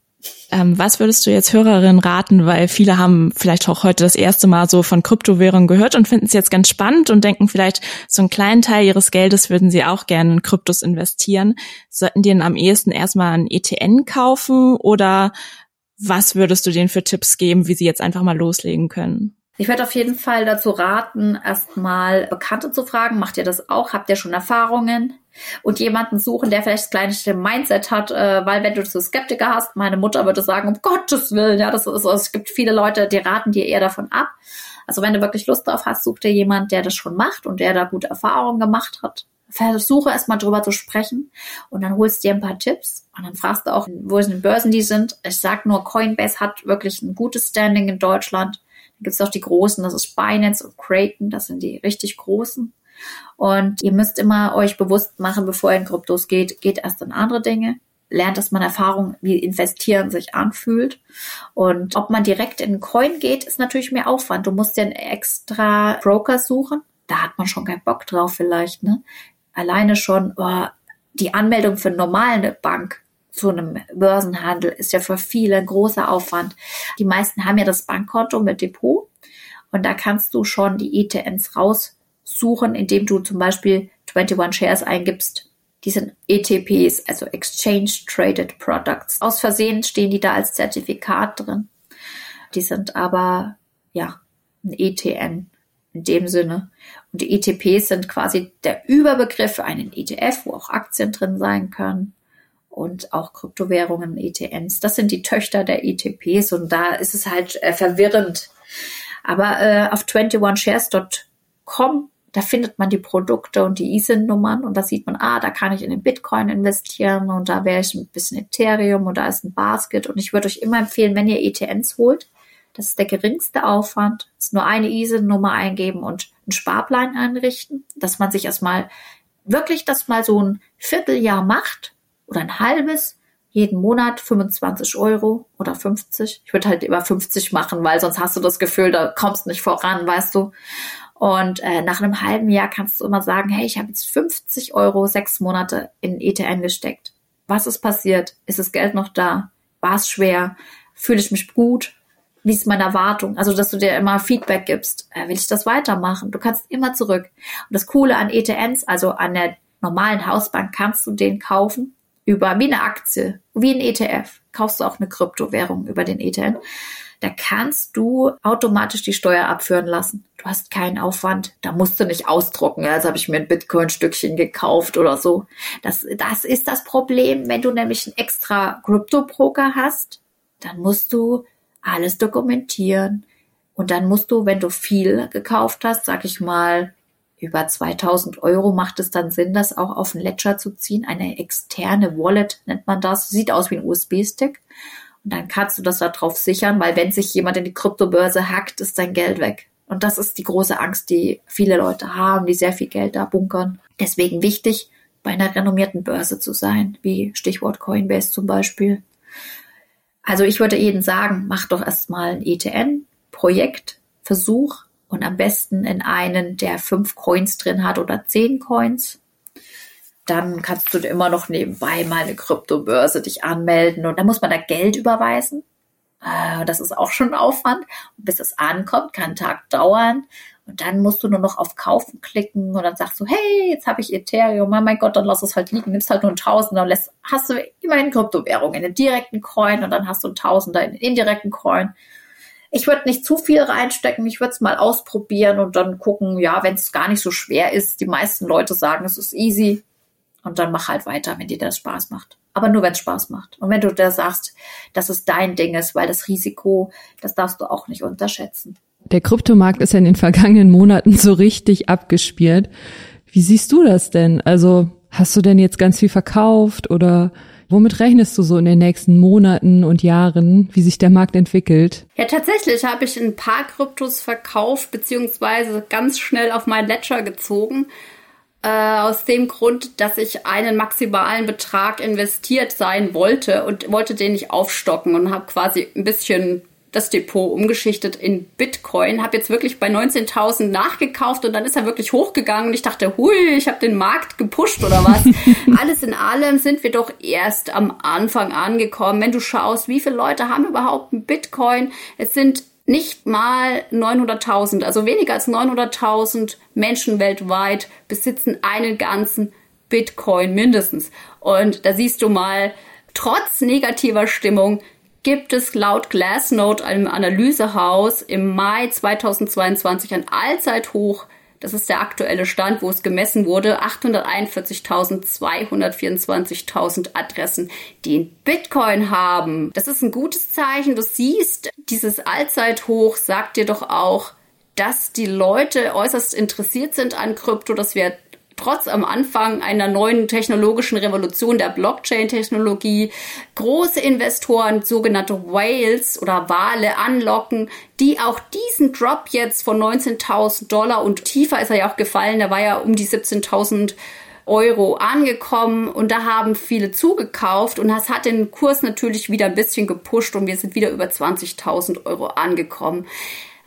Ähm, was würdest du jetzt Hörerinnen raten, weil viele haben vielleicht auch heute das erste Mal so von Kryptowährungen gehört und finden es jetzt ganz spannend und denken vielleicht, so einen kleinen Teil ihres Geldes würden sie auch gerne in Kryptos investieren. Sollten die denn am ehesten erstmal ein ETN kaufen oder was würdest du denen für Tipps geben, wie sie jetzt einfach mal loslegen können? Ich würde auf jeden Fall dazu raten, erstmal Bekannte zu fragen. Macht ihr das auch? Habt ihr schon Erfahrungen? Und jemanden suchen, der vielleicht das kleinste Mindset hat, äh, weil wenn du so Skeptiker hast, meine Mutter würde sagen, um Gottes Willen, ja, das ist, es gibt viele Leute, die raten dir eher davon ab. Also wenn du wirklich Lust drauf hast, such dir jemand, der das schon macht und der da gute Erfahrungen gemacht hat. Versuche erstmal drüber zu sprechen und dann holst du dir ein paar Tipps und dann fragst du auch, wo es in Börsen die sind. Ich sag nur, Coinbase hat wirklich ein gutes Standing in Deutschland gibt es auch die großen, das ist Binance und Kraken, das sind die richtig großen. Und ihr müsst immer euch bewusst machen, bevor ihr in Kryptos geht, geht erst in andere Dinge. Lernt, dass man Erfahrung, wie investieren sich anfühlt. Und ob man direkt in Coin geht, ist natürlich mehr Aufwand. Du musst ja einen extra Broker suchen. Da hat man schon keinen Bock drauf vielleicht, ne? Alleine schon, oh, die Anmeldung für eine normale Bank zu einem Börsenhandel ist ja für viele ein großer Aufwand. Die meisten haben ja das Bankkonto mit Depot und da kannst du schon die ETNs raussuchen, indem du zum Beispiel 21 Shares eingibst. Die sind ETPs, also Exchange Traded Products. Aus Versehen stehen die da als Zertifikat drin. Die sind aber, ja, ein ETN in dem Sinne. Und die ETPs sind quasi der Überbegriff für einen ETF, wo auch Aktien drin sein können und auch Kryptowährungen, ETNs. Das sind die Töchter der ETPs und da ist es halt äh, verwirrend. Aber äh, auf 21shares.com, da findet man die Produkte und die ISIN-Nummern und da sieht man, ah, da kann ich in den Bitcoin investieren und da wäre ich ein bisschen Ethereum und da ist ein Basket und ich würde euch immer empfehlen, wenn ihr ETNs holt, das ist der geringste Aufwand, ist nur eine ISIN-Nummer eingeben und einen Sparplan einrichten, dass man sich erstmal wirklich das mal so ein Vierteljahr macht oder ein halbes, jeden Monat 25 Euro oder 50. Ich würde halt über 50 machen, weil sonst hast du das Gefühl, da kommst nicht voran, weißt du. Und äh, nach einem halben Jahr kannst du immer sagen, hey, ich habe jetzt 50 Euro sechs Monate in ETN gesteckt. Was ist passiert? Ist das Geld noch da? War es schwer? Fühle ich mich gut? Wie ist meine Erwartung? Also, dass du dir immer Feedback gibst. Äh, will ich das weitermachen? Du kannst immer zurück. Und das Coole an ETNs, also an der normalen Hausbank, kannst du den kaufen über, wie eine Aktie, wie ein ETF, kaufst du auch eine Kryptowährung über den ETN, da kannst du automatisch die Steuer abführen lassen. Du hast keinen Aufwand, da musst du nicht ausdrucken. Ja, jetzt habe ich mir ein Bitcoin-Stückchen gekauft oder so. Das, das ist das Problem, wenn du nämlich einen extra Krypto-Broker hast, dann musst du alles dokumentieren. Und dann musst du, wenn du viel gekauft hast, sag ich mal, über 2000 Euro macht es dann Sinn, das auch auf den Ledger zu ziehen. Eine externe Wallet nennt man das. Sieht aus wie ein USB-Stick. Und dann kannst du das darauf sichern, weil wenn sich jemand in die Kryptobörse hackt, ist dein Geld weg. Und das ist die große Angst, die viele Leute haben, die sehr viel Geld da bunkern. Deswegen wichtig, bei einer renommierten Börse zu sein, wie Stichwort Coinbase zum Beispiel. Also ich würde jedem sagen, mach doch erstmal ein ETN-Projekt, Versuch, und am besten in einen, der fünf Coins drin hat oder zehn Coins. Dann kannst du immer noch nebenbei mal eine Kryptobörse dich anmelden und dann muss man da Geld überweisen. Ah, das ist auch schon Aufwand. Und bis es ankommt, kann ein Tag dauern. Und dann musst du nur noch auf Kaufen klicken und dann sagst du, hey, jetzt habe ich Ethereum, oh mein Gott, dann lass es halt liegen, nimmst halt nur einen Tausender und lässt, hast du immerhin Kryptowährung in den direkten Coin und dann hast du einen Tausender in den indirekten Coin ich würde nicht zu viel reinstecken, ich würde es mal ausprobieren und dann gucken, ja, wenn es gar nicht so schwer ist. Die meisten Leute sagen, es ist easy. Und dann mach halt weiter, wenn dir das Spaß macht. Aber nur, wenn es Spaß macht. Und wenn du da sagst, dass es dein Ding ist, weil das Risiko, das darfst du auch nicht unterschätzen. Der Kryptomarkt ist ja in den vergangenen Monaten so richtig abgespielt. Wie siehst du das denn? Also hast du denn jetzt ganz viel verkauft oder Womit rechnest du so in den nächsten Monaten und Jahren, wie sich der Markt entwickelt? Ja, tatsächlich habe ich ein paar Kryptos verkauft, beziehungsweise ganz schnell auf mein Ledger gezogen. Äh, aus dem Grund, dass ich einen maximalen Betrag investiert sein wollte und wollte den nicht aufstocken und habe quasi ein bisschen das Depot umgeschichtet in Bitcoin, habe jetzt wirklich bei 19.000 nachgekauft und dann ist er wirklich hochgegangen und ich dachte, hui, ich habe den Markt gepusht oder was. <laughs> Alles in allem sind wir doch erst am Anfang angekommen. Wenn du schaust, wie viele Leute haben überhaupt ein Bitcoin? Es sind nicht mal 900.000, also weniger als 900.000 Menschen weltweit besitzen einen ganzen Bitcoin mindestens. Und da siehst du mal, trotz negativer Stimmung gibt es laut Glassnode, einem Analysehaus, im Mai 2022 ein Allzeithoch. Das ist der aktuelle Stand, wo es gemessen wurde. 841.224.000 Adressen, die in Bitcoin haben. Das ist ein gutes Zeichen. Du siehst, dieses Allzeithoch sagt dir doch auch, dass die Leute äußerst interessiert sind an Krypto, dass wir trotz am Anfang einer neuen technologischen Revolution der Blockchain-Technologie große Investoren, sogenannte Whales oder Wale anlocken, die auch diesen Drop jetzt von 19.000 Dollar und tiefer ist er ja auch gefallen, der war ja um die 17.000 Euro angekommen und da haben viele zugekauft und das hat den Kurs natürlich wieder ein bisschen gepusht und wir sind wieder über 20.000 Euro angekommen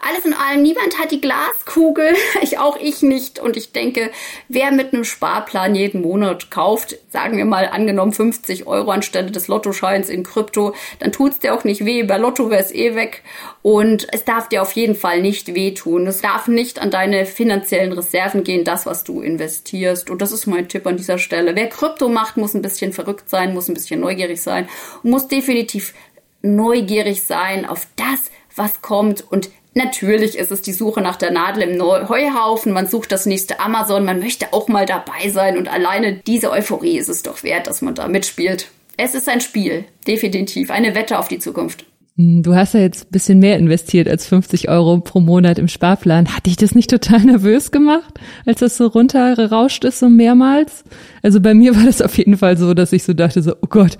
alles in allem, niemand hat die Glaskugel, <laughs> ich auch ich nicht. Und ich denke, wer mit einem Sparplan jeden Monat kauft, sagen wir mal angenommen 50 Euro anstelle des Lottoscheins in Krypto, dann tut's dir auch nicht weh. Bei Lotto wär's eh weg. Und es darf dir auf jeden Fall nicht wehtun. Es darf nicht an deine finanziellen Reserven gehen, das, was du investierst. Und das ist mein Tipp an dieser Stelle. Wer Krypto macht, muss ein bisschen verrückt sein, muss ein bisschen neugierig sein, muss definitiv neugierig sein auf das, was kommt und Natürlich ist es die Suche nach der Nadel im Heuhaufen. Man sucht das nächste Amazon. Man möchte auch mal dabei sein. Und alleine diese Euphorie ist es doch wert, dass man da mitspielt. Es ist ein Spiel. Definitiv. Eine Wette auf die Zukunft. Hm, du hast ja jetzt bisschen mehr investiert als 50 Euro pro Monat im Sparplan. Hat dich das nicht total <laughs> nervös gemacht, als das so runtergerauscht ist, so mehrmals? Also bei mir war das auf jeden Fall so, dass ich so dachte, so, oh Gott,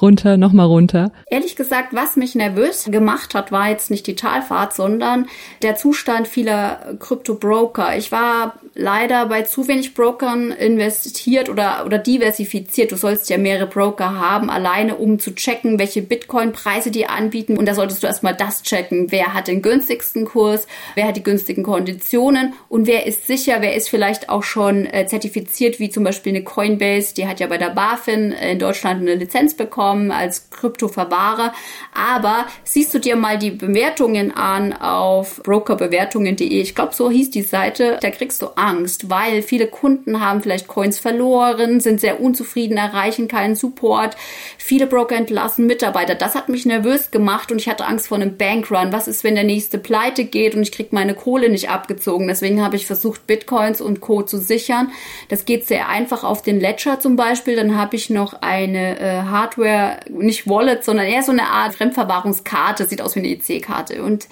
runter, nochmal runter. Ehrlich gesagt, was mich nervös gemacht hat, war jetzt nicht die Talfahrt, sondern der Zustand vieler Krypto-Broker. Ich war leider bei zu wenig Brokern investiert oder, oder diversifiziert. Du sollst ja mehrere Broker haben, alleine um zu checken, welche Bitcoin-Preise die anbieten. Und da solltest du erstmal das checken. Wer hat den günstigsten Kurs? Wer hat die günstigen Konditionen? Und wer ist sicher? Wer ist vielleicht auch schon äh, zertifiziert, wie zum Beispiel eine Coin Coinbase, die hat ja bei der BaFin in Deutschland eine Lizenz bekommen als Kryptoverwahrer. Aber siehst du dir mal die Bewertungen an auf brokerbewertungen.de, ich glaube, so hieß die Seite, da kriegst du Angst, weil viele Kunden haben vielleicht Coins verloren, sind sehr unzufrieden, erreichen keinen Support. Viele Broker entlassen Mitarbeiter. Das hat mich nervös gemacht und ich hatte Angst vor einem Bankrun. Was ist, wenn der nächste pleite geht und ich krieg meine Kohle nicht abgezogen? Deswegen habe ich versucht, Bitcoins und Co. zu sichern. Das geht sehr einfach auf den Ledger zum Beispiel, dann habe ich noch eine äh, Hardware, nicht Wallet, sondern eher so eine Art Fremdverwahrungskarte, sieht aus wie eine EC-Karte. Und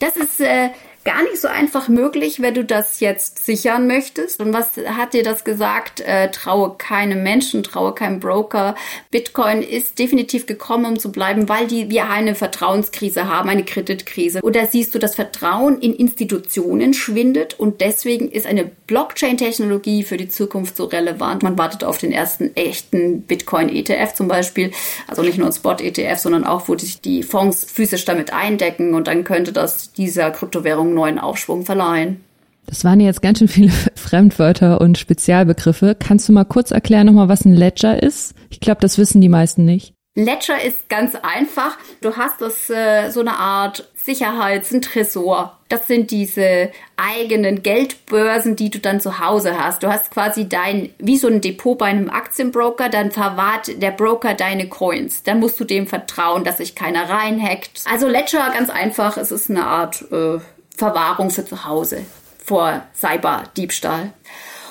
das ist äh, gar nicht so einfach möglich, wenn du das jetzt sichern möchtest. Und was hat dir das gesagt? Äh, traue keinem Menschen, traue keinem Broker. Bitcoin ist definitiv gekommen, um zu bleiben, weil die, wir eine Vertrauenskrise haben, eine Kreditkrise. Da siehst du, das Vertrauen in Institutionen schwindet und deswegen ist eine Blockchain-Technologie für die Zukunft so relevant. Man wartet auf den ersten echten Bitcoin-ETF zum Beispiel. Also nicht nur ein Spot-ETF, sondern auch, wo sich die Fonds physisch damit eindecken und dann könnte das dieser Kryptowährung neuen Aufschwung verleihen. Das waren jetzt ganz schön viele <laughs> Fremdwörter und Spezialbegriffe. Kannst du mal kurz erklären nochmal, was ein Ledger ist? Ich glaube, das wissen die meisten nicht. Ledger ist ganz einfach. Du hast das äh, so eine Art Sicherheits-, ein Tresor. Das sind diese eigenen Geldbörsen, die du dann zu Hause hast. Du hast quasi dein, wie so ein Depot bei einem Aktienbroker, dann verwahrt der Broker deine Coins. Dann musst du dem vertrauen, dass sich keiner reinhackt. Also Ledger ganz einfach. Es ist eine Art äh, Verwahrung für zu Hause vor Cyberdiebstahl.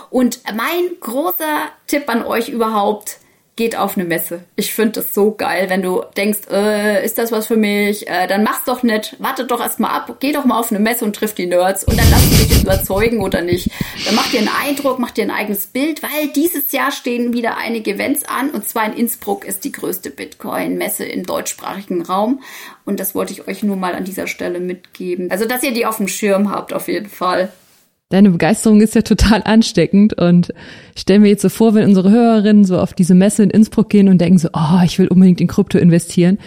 Und mein großer Tipp an euch überhaupt, geht auf eine Messe. Ich finde das so geil, wenn du denkst, äh, ist das was für mich? Äh, dann mach's doch nicht. Wartet doch erstmal ab. Geh doch mal auf eine Messe und triff die Nerds und dann lass dich überzeugen oder nicht. Dann mach dir einen Eindruck, mach dir ein eigenes Bild, weil dieses Jahr stehen wieder einige Events an und zwar in Innsbruck ist die größte Bitcoin-Messe im deutschsprachigen Raum und das wollte ich euch nur mal an dieser Stelle mitgeben. Also, dass ihr die auf dem Schirm habt, auf jeden Fall. Deine Begeisterung ist ja total ansteckend und ich stelle mir jetzt so vor, wenn unsere Hörerinnen so auf diese Messe in Innsbruck gehen und denken so, oh, ich will unbedingt in Krypto investieren,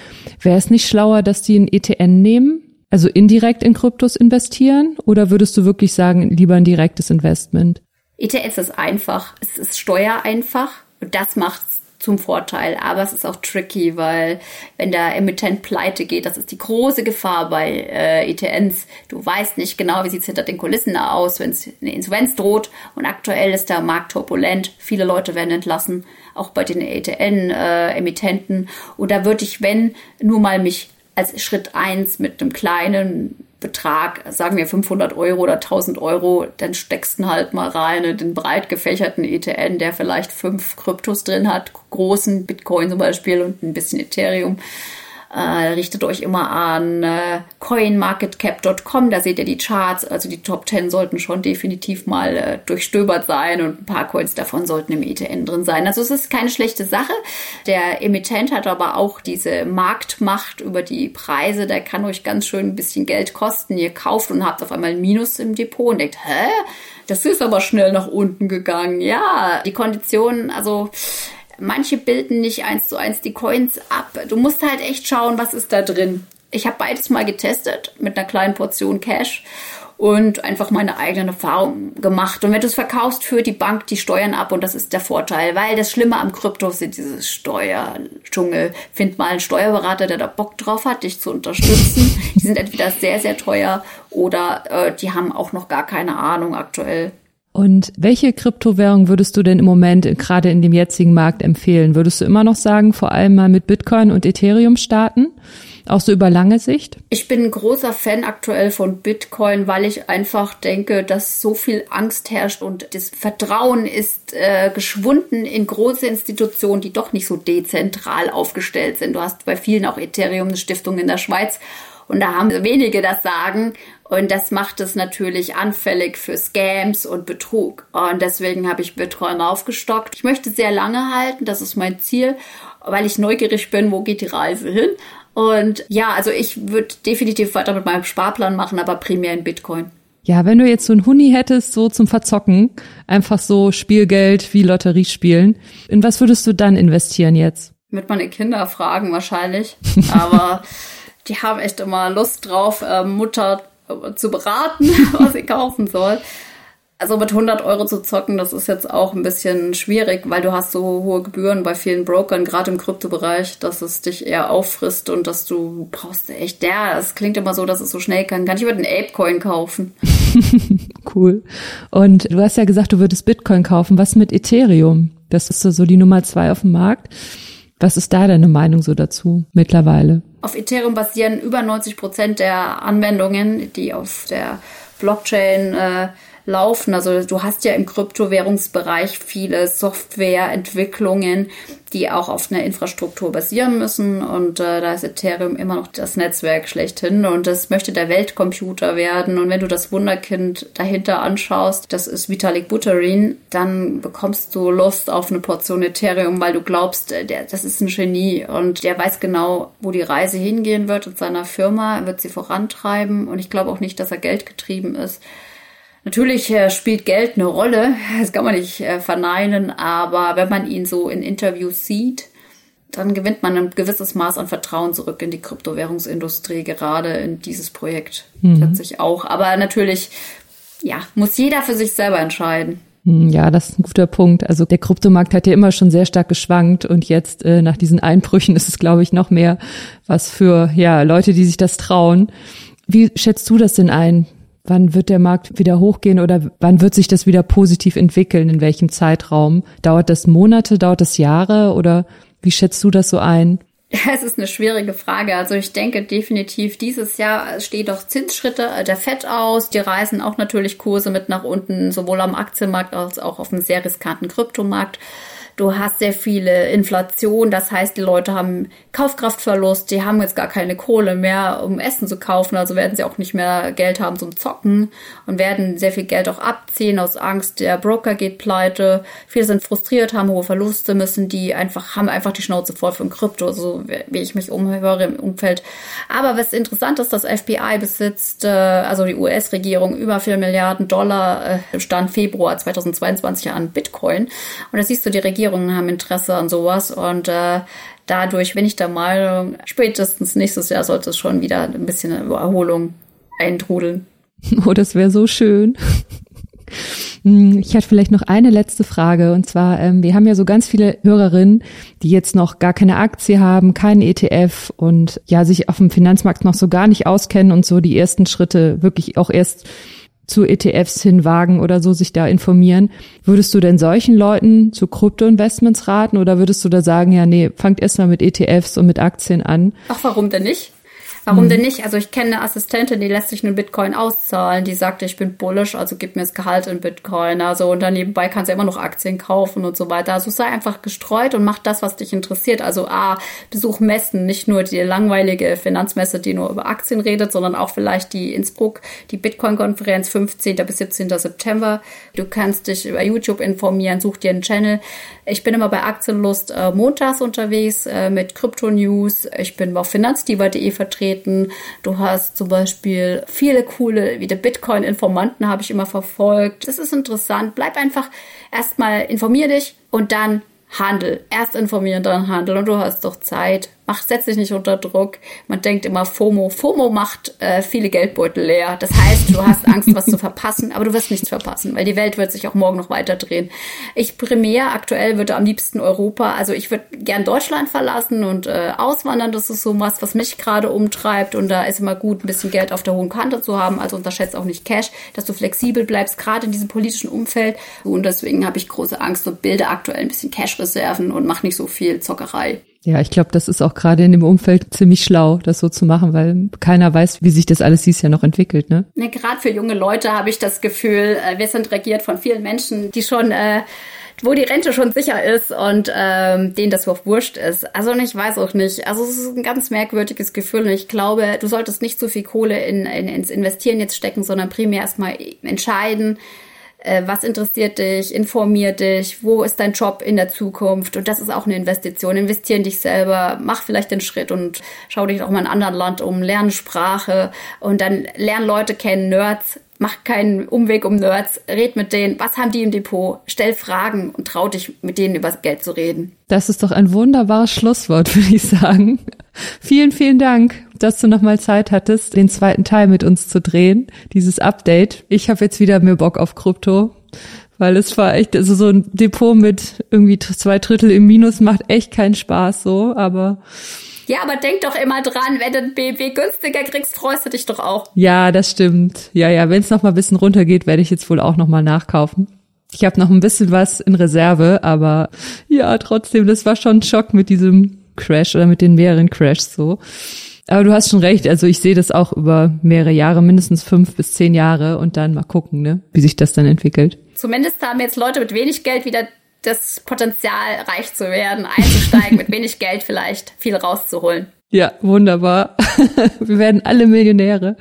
wäre es nicht schlauer, dass die ein ETN nehmen? Also indirekt in Kryptos investieren oder würdest du wirklich sagen, lieber ein direktes Investment? ETFs ist einfach, es ist steuereinfach und das macht zum Vorteil. Aber es ist auch tricky, weil wenn der Emittent pleite geht, das ist die große Gefahr bei äh, ETNs. Du weißt nicht genau, wie sieht es hinter den Kulissen aus, wenn es eine Insolvenz droht. Und aktuell ist der Markt turbulent. Viele Leute werden entlassen, auch bei den ETN-Emittenten. Äh, Und da würde ich, wenn, nur mal mich als Schritt eins mit einem kleinen Betrag, sagen wir 500 Euro oder 1000 Euro, dann steckst du halt mal rein in den breit gefächerten ETN, der vielleicht fünf Kryptos drin hat, großen Bitcoin zum Beispiel und ein bisschen Ethereum. Äh, richtet euch immer an äh, coinmarketcap.com, da seht ihr die Charts. Also die Top 10 sollten schon definitiv mal äh, durchstöbert sein und ein paar Coins davon sollten im ETN drin sein. Also es ist keine schlechte Sache. Der Emittent hat aber auch diese Marktmacht über die Preise. Der kann euch ganz schön ein bisschen Geld kosten. Ihr kauft und habt auf einmal ein Minus im Depot und denkt, hä? Das ist aber schnell nach unten gegangen. Ja, die Konditionen, also Manche bilden nicht eins zu eins die Coins ab. Du musst halt echt schauen, was ist da drin. Ich habe beides mal getestet mit einer kleinen Portion Cash und einfach meine eigenen Erfahrungen gemacht. Und wenn du es verkaufst, führt die Bank die Steuern ab und das ist der Vorteil, weil das Schlimme am Krypto sind dieses Steuerdschungel. Find mal einen Steuerberater, der da Bock drauf hat, dich zu unterstützen. Die sind entweder sehr, sehr teuer oder äh, die haben auch noch gar keine Ahnung aktuell. Und welche Kryptowährung würdest du denn im Moment gerade in dem jetzigen Markt empfehlen? Würdest du immer noch sagen, vor allem mal mit Bitcoin und Ethereum starten? Auch so über lange Sicht? Ich bin ein großer Fan aktuell von Bitcoin, weil ich einfach denke, dass so viel Angst herrscht und das Vertrauen ist äh, geschwunden in große Institutionen, die doch nicht so dezentral aufgestellt sind. Du hast bei vielen auch Ethereum eine Stiftung in der Schweiz und da haben wenige das Sagen. Und das macht es natürlich anfällig für Scams und Betrug. Und deswegen habe ich Bitcoin aufgestockt. Ich möchte sehr lange halten, das ist mein Ziel, weil ich neugierig bin, wo geht die Reise hin. Und ja, also ich würde definitiv weiter mit meinem Sparplan machen, aber primär in Bitcoin. Ja, wenn du jetzt so ein Huni hättest, so zum Verzocken, einfach so Spielgeld wie Lotterie spielen, in was würdest du dann investieren jetzt? Mit meine Kinder fragen wahrscheinlich. <laughs> Aber die haben echt immer Lust drauf, äh, Mutter zu beraten, <laughs> was sie kaufen soll. Also mit 100 Euro zu zocken, das ist jetzt auch ein bisschen schwierig, weil du hast so hohe Gebühren bei vielen Brokern, gerade im Kryptobereich, dass es dich eher auffrisst und dass du brauchst echt, ja, es klingt immer so, dass es so schnell kann. Kann ich über den Apecoin kaufen? <laughs> cool. Und du hast ja gesagt, du würdest Bitcoin kaufen. Was mit Ethereum? Das ist so die Nummer zwei auf dem Markt. Was ist da deine Meinung so dazu mittlerweile? Auf Ethereum basieren über 90 Prozent der Anwendungen, die auf der Blockchain äh, laufen. Also du hast ja im Kryptowährungsbereich viele Softwareentwicklungen, die auch auf einer Infrastruktur basieren müssen. Und äh, da ist Ethereum immer noch das Netzwerk schlechthin. Und das möchte der Weltcomputer werden. Und wenn du das Wunderkind dahinter anschaust, das ist Vitalik Buterin, dann bekommst du Lust auf eine Portion Ethereum, weil du glaubst, äh, der, das ist ein Genie und der weiß genau, wo die Reise hingehen wird mit seiner Firma. Er wird sie vorantreiben. Und ich glaube auch nicht, dass er geldgetrieben ist. Natürlich äh, spielt Geld eine Rolle, das kann man nicht äh, verneinen, aber wenn man ihn so in Interviews sieht, dann gewinnt man ein gewisses Maß an Vertrauen zurück in die Kryptowährungsindustrie, gerade in dieses Projekt mhm. auch. Aber natürlich, ja, muss jeder für sich selber entscheiden. Hm, ja, das ist ein guter Punkt. Also der Kryptomarkt hat ja immer schon sehr stark geschwankt und jetzt äh, nach diesen Einbrüchen <laughs> ist es, glaube ich, noch mehr was für ja Leute, die sich das trauen. Wie schätzt du das denn ein? Wann wird der Markt wieder hochgehen oder wann wird sich das wieder positiv entwickeln? In welchem Zeitraum? Dauert das Monate, dauert das Jahre oder wie schätzt du das so ein? Es ist eine schwierige Frage. Also ich denke definitiv, dieses Jahr steht doch Zinsschritte der FED aus. Die reißen auch natürlich Kurse mit nach unten, sowohl am Aktienmarkt als auch auf einem sehr riskanten Kryptomarkt. Du hast sehr viele Inflation, das heißt, die Leute haben Kaufkraftverlust, die haben jetzt gar keine Kohle mehr, um Essen zu kaufen, also werden sie auch nicht mehr Geld haben zum Zocken und werden sehr viel Geld auch abziehen aus Angst, der Broker geht pleite. Viele sind frustriert, haben hohe Verluste, müssen die einfach, haben einfach die Schnauze voll von Krypto, so wie ich mich umhöre im Umfeld. Aber was interessant ist, das FBI besitzt, äh, also die US-Regierung, über 4 Milliarden Dollar, äh, Stand Februar 2022 an Bitcoin. Und da siehst du, die Regierung Regierungen haben Interesse an sowas und äh, dadurch bin ich der Meinung, spätestens nächstes Jahr sollte es schon wieder ein bisschen Erholung eintrudeln. <laughs> Oh, das wäre so schön. Hm, ich hatte vielleicht noch eine letzte Frage und zwar, ähm, wir haben ja so ganz viele Hörerinnen, die jetzt noch gar keine Aktie haben, keinen ETF und ja sich auf dem Finanzmarkt noch so gar nicht auskennen und so die ersten Schritte wirklich auch erst zu ETFs hinwagen oder so sich da informieren. Würdest du denn solchen Leuten zu Krypto-Investments raten oder würdest du da sagen, ja, nee, fangt erst mal mit ETFs und mit Aktien an? Ach, warum denn nicht? Warum mhm. denn nicht? Also ich kenne eine Assistentin, die lässt sich einen Bitcoin auszahlen. Die sagte, ich bin bullish, also gib mir das Gehalt in Bitcoin. Also und dann nebenbei kannst du immer noch Aktien kaufen und so weiter. Also sei einfach gestreut und mach das, was dich interessiert. Also A, besuch Messen, nicht nur die langweilige Finanzmesse, die nur über Aktien redet, sondern auch vielleicht die Innsbruck, die Bitcoin-Konferenz 15. bis 17. September. Du kannst dich über YouTube informieren, such dir einen Channel. Ich bin immer bei Aktienlust äh, montags unterwegs äh, mit Krypto-News. Ich bin auf finanzdiva.de vertreten. Du hast zum Beispiel viele coole, wie der Bitcoin-Informanten habe ich immer verfolgt. Das ist interessant. Bleib einfach erstmal informier dich und dann Handel. Erst informieren, dann Handel. Und du hast doch Zeit mach, setz dich nicht unter Druck. Man denkt immer FOMO. FOMO macht äh, viele Geldbeutel leer. Das heißt, du hast Angst, was zu verpassen, aber du wirst nichts verpassen, weil die Welt wird sich auch morgen noch weiter drehen. Ich primär aktuell würde am liebsten Europa, also ich würde gern Deutschland verlassen und äh, auswandern. Das ist so was, was mich gerade umtreibt. Und da ist immer gut, ein bisschen Geld auf der hohen Kante zu haben. Also unterschätzt auch nicht Cash, dass du flexibel bleibst, gerade in diesem politischen Umfeld. Und deswegen habe ich große Angst und bilde aktuell ein bisschen Cash-Reserven und mache nicht so viel Zockerei. Ja, ich glaube, das ist auch gerade in dem Umfeld ziemlich schlau, das so zu machen, weil keiner weiß, wie sich das alles dieses Jahr noch entwickelt. Ne? ne gerade für junge Leute habe ich das Gefühl, äh, wir sind regiert von vielen Menschen, die schon äh, wo die Rente schon sicher ist und ähm, denen das auch wurscht ist. Also ich weiß auch nicht. Also es ist ein ganz merkwürdiges Gefühl und ich glaube, du solltest nicht so viel Kohle in, in, ins Investieren jetzt stecken, sondern primär erstmal entscheiden, äh, was interessiert dich, informier dich, wo ist dein Job in der Zukunft und das ist auch eine Investition. Investier in dich selber, mach vielleicht den Schritt und schau dich auch mal in einem anderen Land um, lerne Sprache und dann lern Leute kennen, Nerds, mach keinen Umweg um Nerds, red mit denen, was haben die im Depot, stell Fragen und trau dich mit denen über Geld zu reden. Das ist doch ein wunderbares Schlusswort, <laughs> würde ich sagen. Vielen, vielen Dank, dass du nochmal Zeit hattest, den zweiten Teil mit uns zu drehen, dieses Update. Ich habe jetzt wieder mehr Bock auf Krypto, weil es war echt, also so ein Depot mit irgendwie zwei Drittel im Minus macht echt keinen Spaß so, aber ja, aber denk doch immer dran, wenn du ein BMW günstiger kriegst, freust du dich doch auch. Ja, das stimmt. Ja, ja, wenn es noch mal ein bisschen runtergeht, werde ich jetzt wohl auch noch mal nachkaufen. Ich habe noch ein bisschen was in Reserve, aber ja, trotzdem, das war schon ein Schock mit diesem Crash oder mit den mehreren Crashs so. Aber du hast schon recht, also ich sehe das auch über mehrere Jahre, mindestens fünf bis zehn Jahre und dann mal gucken, ne, wie sich das dann entwickelt. Zumindest haben jetzt Leute mit wenig Geld wieder das Potenzial, reich zu werden, einzusteigen, mit wenig Geld vielleicht viel rauszuholen. Ja, wunderbar. <laughs> Wir werden alle Millionäre.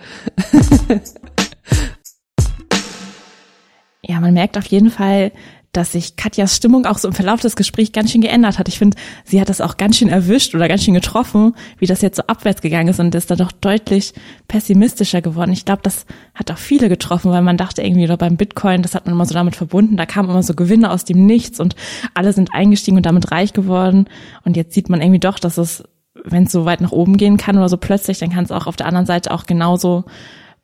ja, man merkt auf jeden Fall, dass sich Katjas Stimmung auch so im Verlauf des Gesprächs ganz schön geändert hat. Ich finde, sie hat das auch ganz schön erwischt oder ganz schön getroffen, wie das jetzt so abwärts gegangen ist und ist da doch deutlich pessimistischer geworden. Ich glaube, das hat auch viele getroffen, weil man dachte irgendwie, oder beim Bitcoin, das hat man immer so damit verbunden, da kamen immer so Gewinne aus dem Nichts und alle sind eingestiegen und damit reich geworden. Und jetzt sieht man irgendwie doch, dass es, wenn es so weit nach oben gehen kann oder so plötzlich, dann kann es auch auf der anderen Seite auch genauso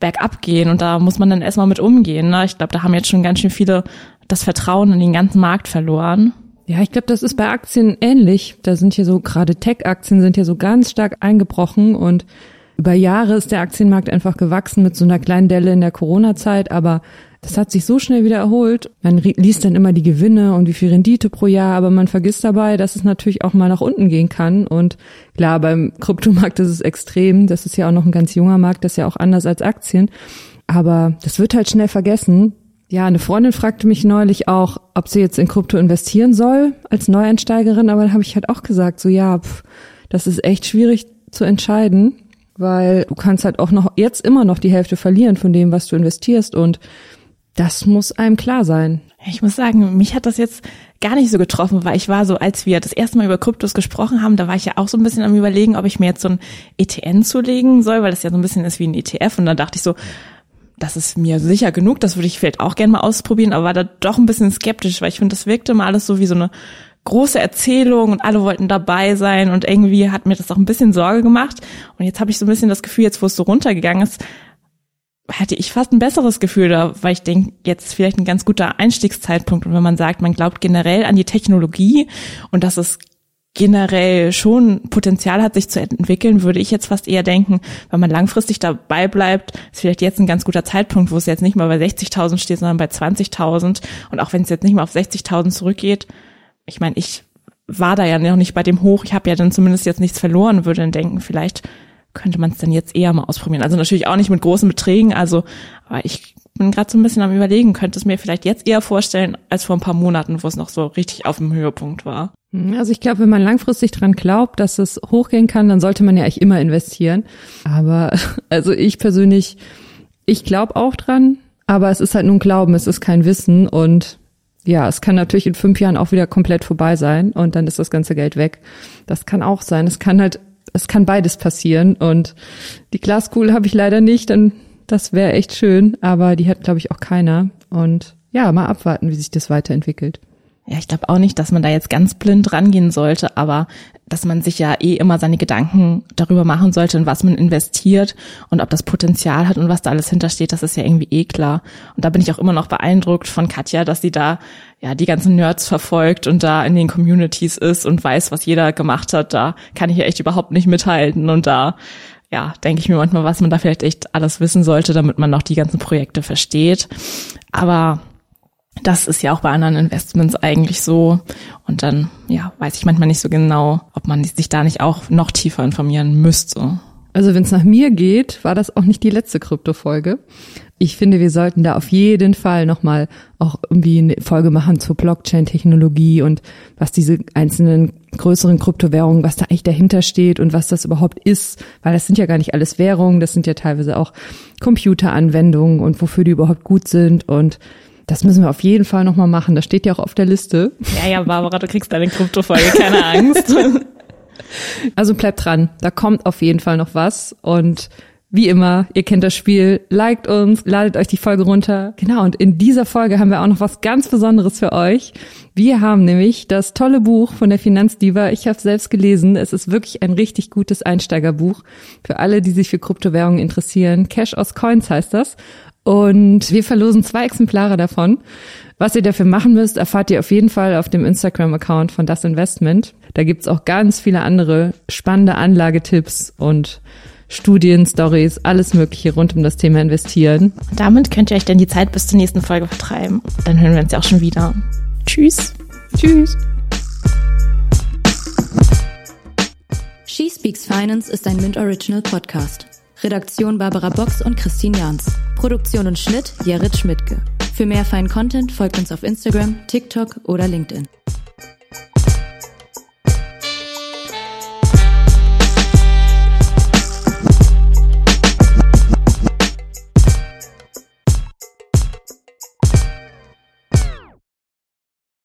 bergab gehen und da muss man dann erstmal mit umgehen. Ne? Ich glaube, da haben jetzt schon ganz schön viele das Vertrauen in den ganzen Markt verloren. Ja, ich glaube, das ist bei Aktien ähnlich. Da sind hier so gerade Tech-Aktien sind hier so ganz stark eingebrochen und über Jahre ist der Aktienmarkt einfach gewachsen mit so einer kleinen Delle in der Corona-Zeit, aber das hat sich so schnell wieder erholt. Man liest dann immer die Gewinne und wie viel Rendite pro Jahr, aber man vergisst dabei, dass es natürlich auch mal nach unten gehen kann. Und klar, beim Kryptomarkt ist es extrem. Das ist ja auch noch ein ganz junger Markt, das ist ja auch anders als Aktien. Aber das wird halt schnell vergessen. Ja, eine Freundin fragte mich neulich auch, ob sie jetzt in Krypto investieren soll als Neueinsteigerin, aber da habe ich halt auch gesagt, so ja, pff, das ist echt schwierig zu entscheiden, weil du kannst halt auch noch jetzt immer noch die Hälfte verlieren von dem, was du investierst und das muss einem klar sein. Ich muss sagen, mich hat das jetzt gar nicht so getroffen, weil ich war so, als wir das erste Mal über Kryptos gesprochen haben, da war ich ja auch so ein bisschen am überlegen, ob ich mir jetzt so ein ETN zulegen soll, weil das ja so ein bisschen ist wie ein ETF und dann dachte ich so, das ist mir sicher genug, das würde ich vielleicht auch gerne mal ausprobieren, aber war da doch ein bisschen skeptisch, weil ich finde, das wirkte mal alles so wie so eine große Erzählung und alle wollten dabei sein und irgendwie hat mir das auch ein bisschen Sorge gemacht. Und jetzt habe ich so ein bisschen das Gefühl, jetzt wo es so runtergegangen ist, hatte ich fast ein besseres Gefühl da, weil ich denke, jetzt ist vielleicht ein ganz guter Einstiegszeitpunkt. Und wenn man sagt, man glaubt generell an die Technologie und dass es generell schon Potenzial hat, sich zu entwickeln, würde ich jetzt fast eher denken, wenn man langfristig dabei bleibt, ist vielleicht jetzt ein ganz guter Zeitpunkt, wo es jetzt nicht mal bei 60.000 steht, sondern bei 20.000. Und auch wenn es jetzt nicht mal auf 60.000 zurückgeht, ich meine, ich war da ja noch nicht bei dem Hoch, ich habe ja dann zumindest jetzt nichts verloren, würde dann denken, vielleicht könnte man es dann jetzt eher mal ausprobieren. Also natürlich auch nicht mit großen Beträgen, also aber ich bin gerade so ein bisschen am überlegen, könnte es mir vielleicht jetzt eher vorstellen als vor ein paar Monaten, wo es noch so richtig auf dem Höhepunkt war. Also ich glaube, wenn man langfristig dran glaubt, dass es hochgehen kann, dann sollte man ja eigentlich immer investieren. Aber <laughs> also ich persönlich, ich glaube auch dran, aber es ist halt nur ein Glauben, es ist kein Wissen und ja, es kann natürlich in fünf Jahren auch wieder komplett vorbei sein und dann ist das ganze Geld weg. Das kann auch sein. Es kann halt, es kann beides passieren und die Glaskugel habe ich leider nicht, dann das wäre echt schön, aber die hat glaube ich auch keiner und ja, mal abwarten, wie sich das weiterentwickelt. Ja, ich glaube auch nicht, dass man da jetzt ganz blind rangehen sollte, aber dass man sich ja eh immer seine Gedanken darüber machen sollte, in was man investiert und ob das Potenzial hat und was da alles hintersteht, das ist ja irgendwie eh klar. Und da bin ich auch immer noch beeindruckt von Katja, dass sie da ja die ganzen Nerds verfolgt und da in den Communities ist und weiß, was jeder gemacht hat. Da kann ich ja echt überhaupt nicht mithalten und da ja, denke ich mir manchmal, was man da vielleicht echt alles wissen sollte, damit man noch die ganzen Projekte versteht. Aber das ist ja auch bei anderen Investments eigentlich so. Und dann, ja, weiß ich manchmal nicht so genau, ob man sich da nicht auch noch tiefer informieren müsste. Also wenn es nach mir geht, war das auch nicht die letzte Krypto-Folge. Ich finde, wir sollten da auf jeden Fall nochmal auch irgendwie eine Folge machen zur Blockchain-Technologie und was diese einzelnen größeren Kryptowährungen, was da eigentlich dahinter steht und was das überhaupt ist. Weil das sind ja gar nicht alles Währungen, das sind ja teilweise auch Computeranwendungen und wofür die überhaupt gut sind und das müssen wir auf jeden Fall nochmal machen. Das steht ja auch auf der Liste. Ja, ja, Barbara, du kriegst deine Kryptofolge, keine Angst. <laughs> Also bleibt dran. Da kommt auf jeden Fall noch was. Und wie immer, ihr kennt das Spiel, liked uns, ladet euch die Folge runter. Genau, und in dieser Folge haben wir auch noch was ganz Besonderes für euch. Wir haben nämlich das tolle Buch von der Finanzdiva. Ich habe es selbst gelesen. Es ist wirklich ein richtig gutes Einsteigerbuch für alle, die sich für Kryptowährungen interessieren. Cash aus Coins heißt das. Und wir verlosen zwei Exemplare davon. Was ihr dafür machen müsst, erfahrt ihr auf jeden Fall auf dem Instagram-Account von Das Investment. Da gibt's auch ganz viele andere spannende Anlagetipps und Studien, Stories, alles Mögliche rund um das Thema Investieren. Damit könnt ihr euch dann die Zeit bis zur nächsten Folge vertreiben. Dann hören wir uns ja auch schon wieder. Tschüss. Tschüss. She Speaks Finance ist ein Mint Original Podcast. Redaktion Barbara Box und Christine Jans. Produktion und Schnitt Jared Schmidtke. Für mehr feinen Content folgt uns auf Instagram, TikTok oder LinkedIn.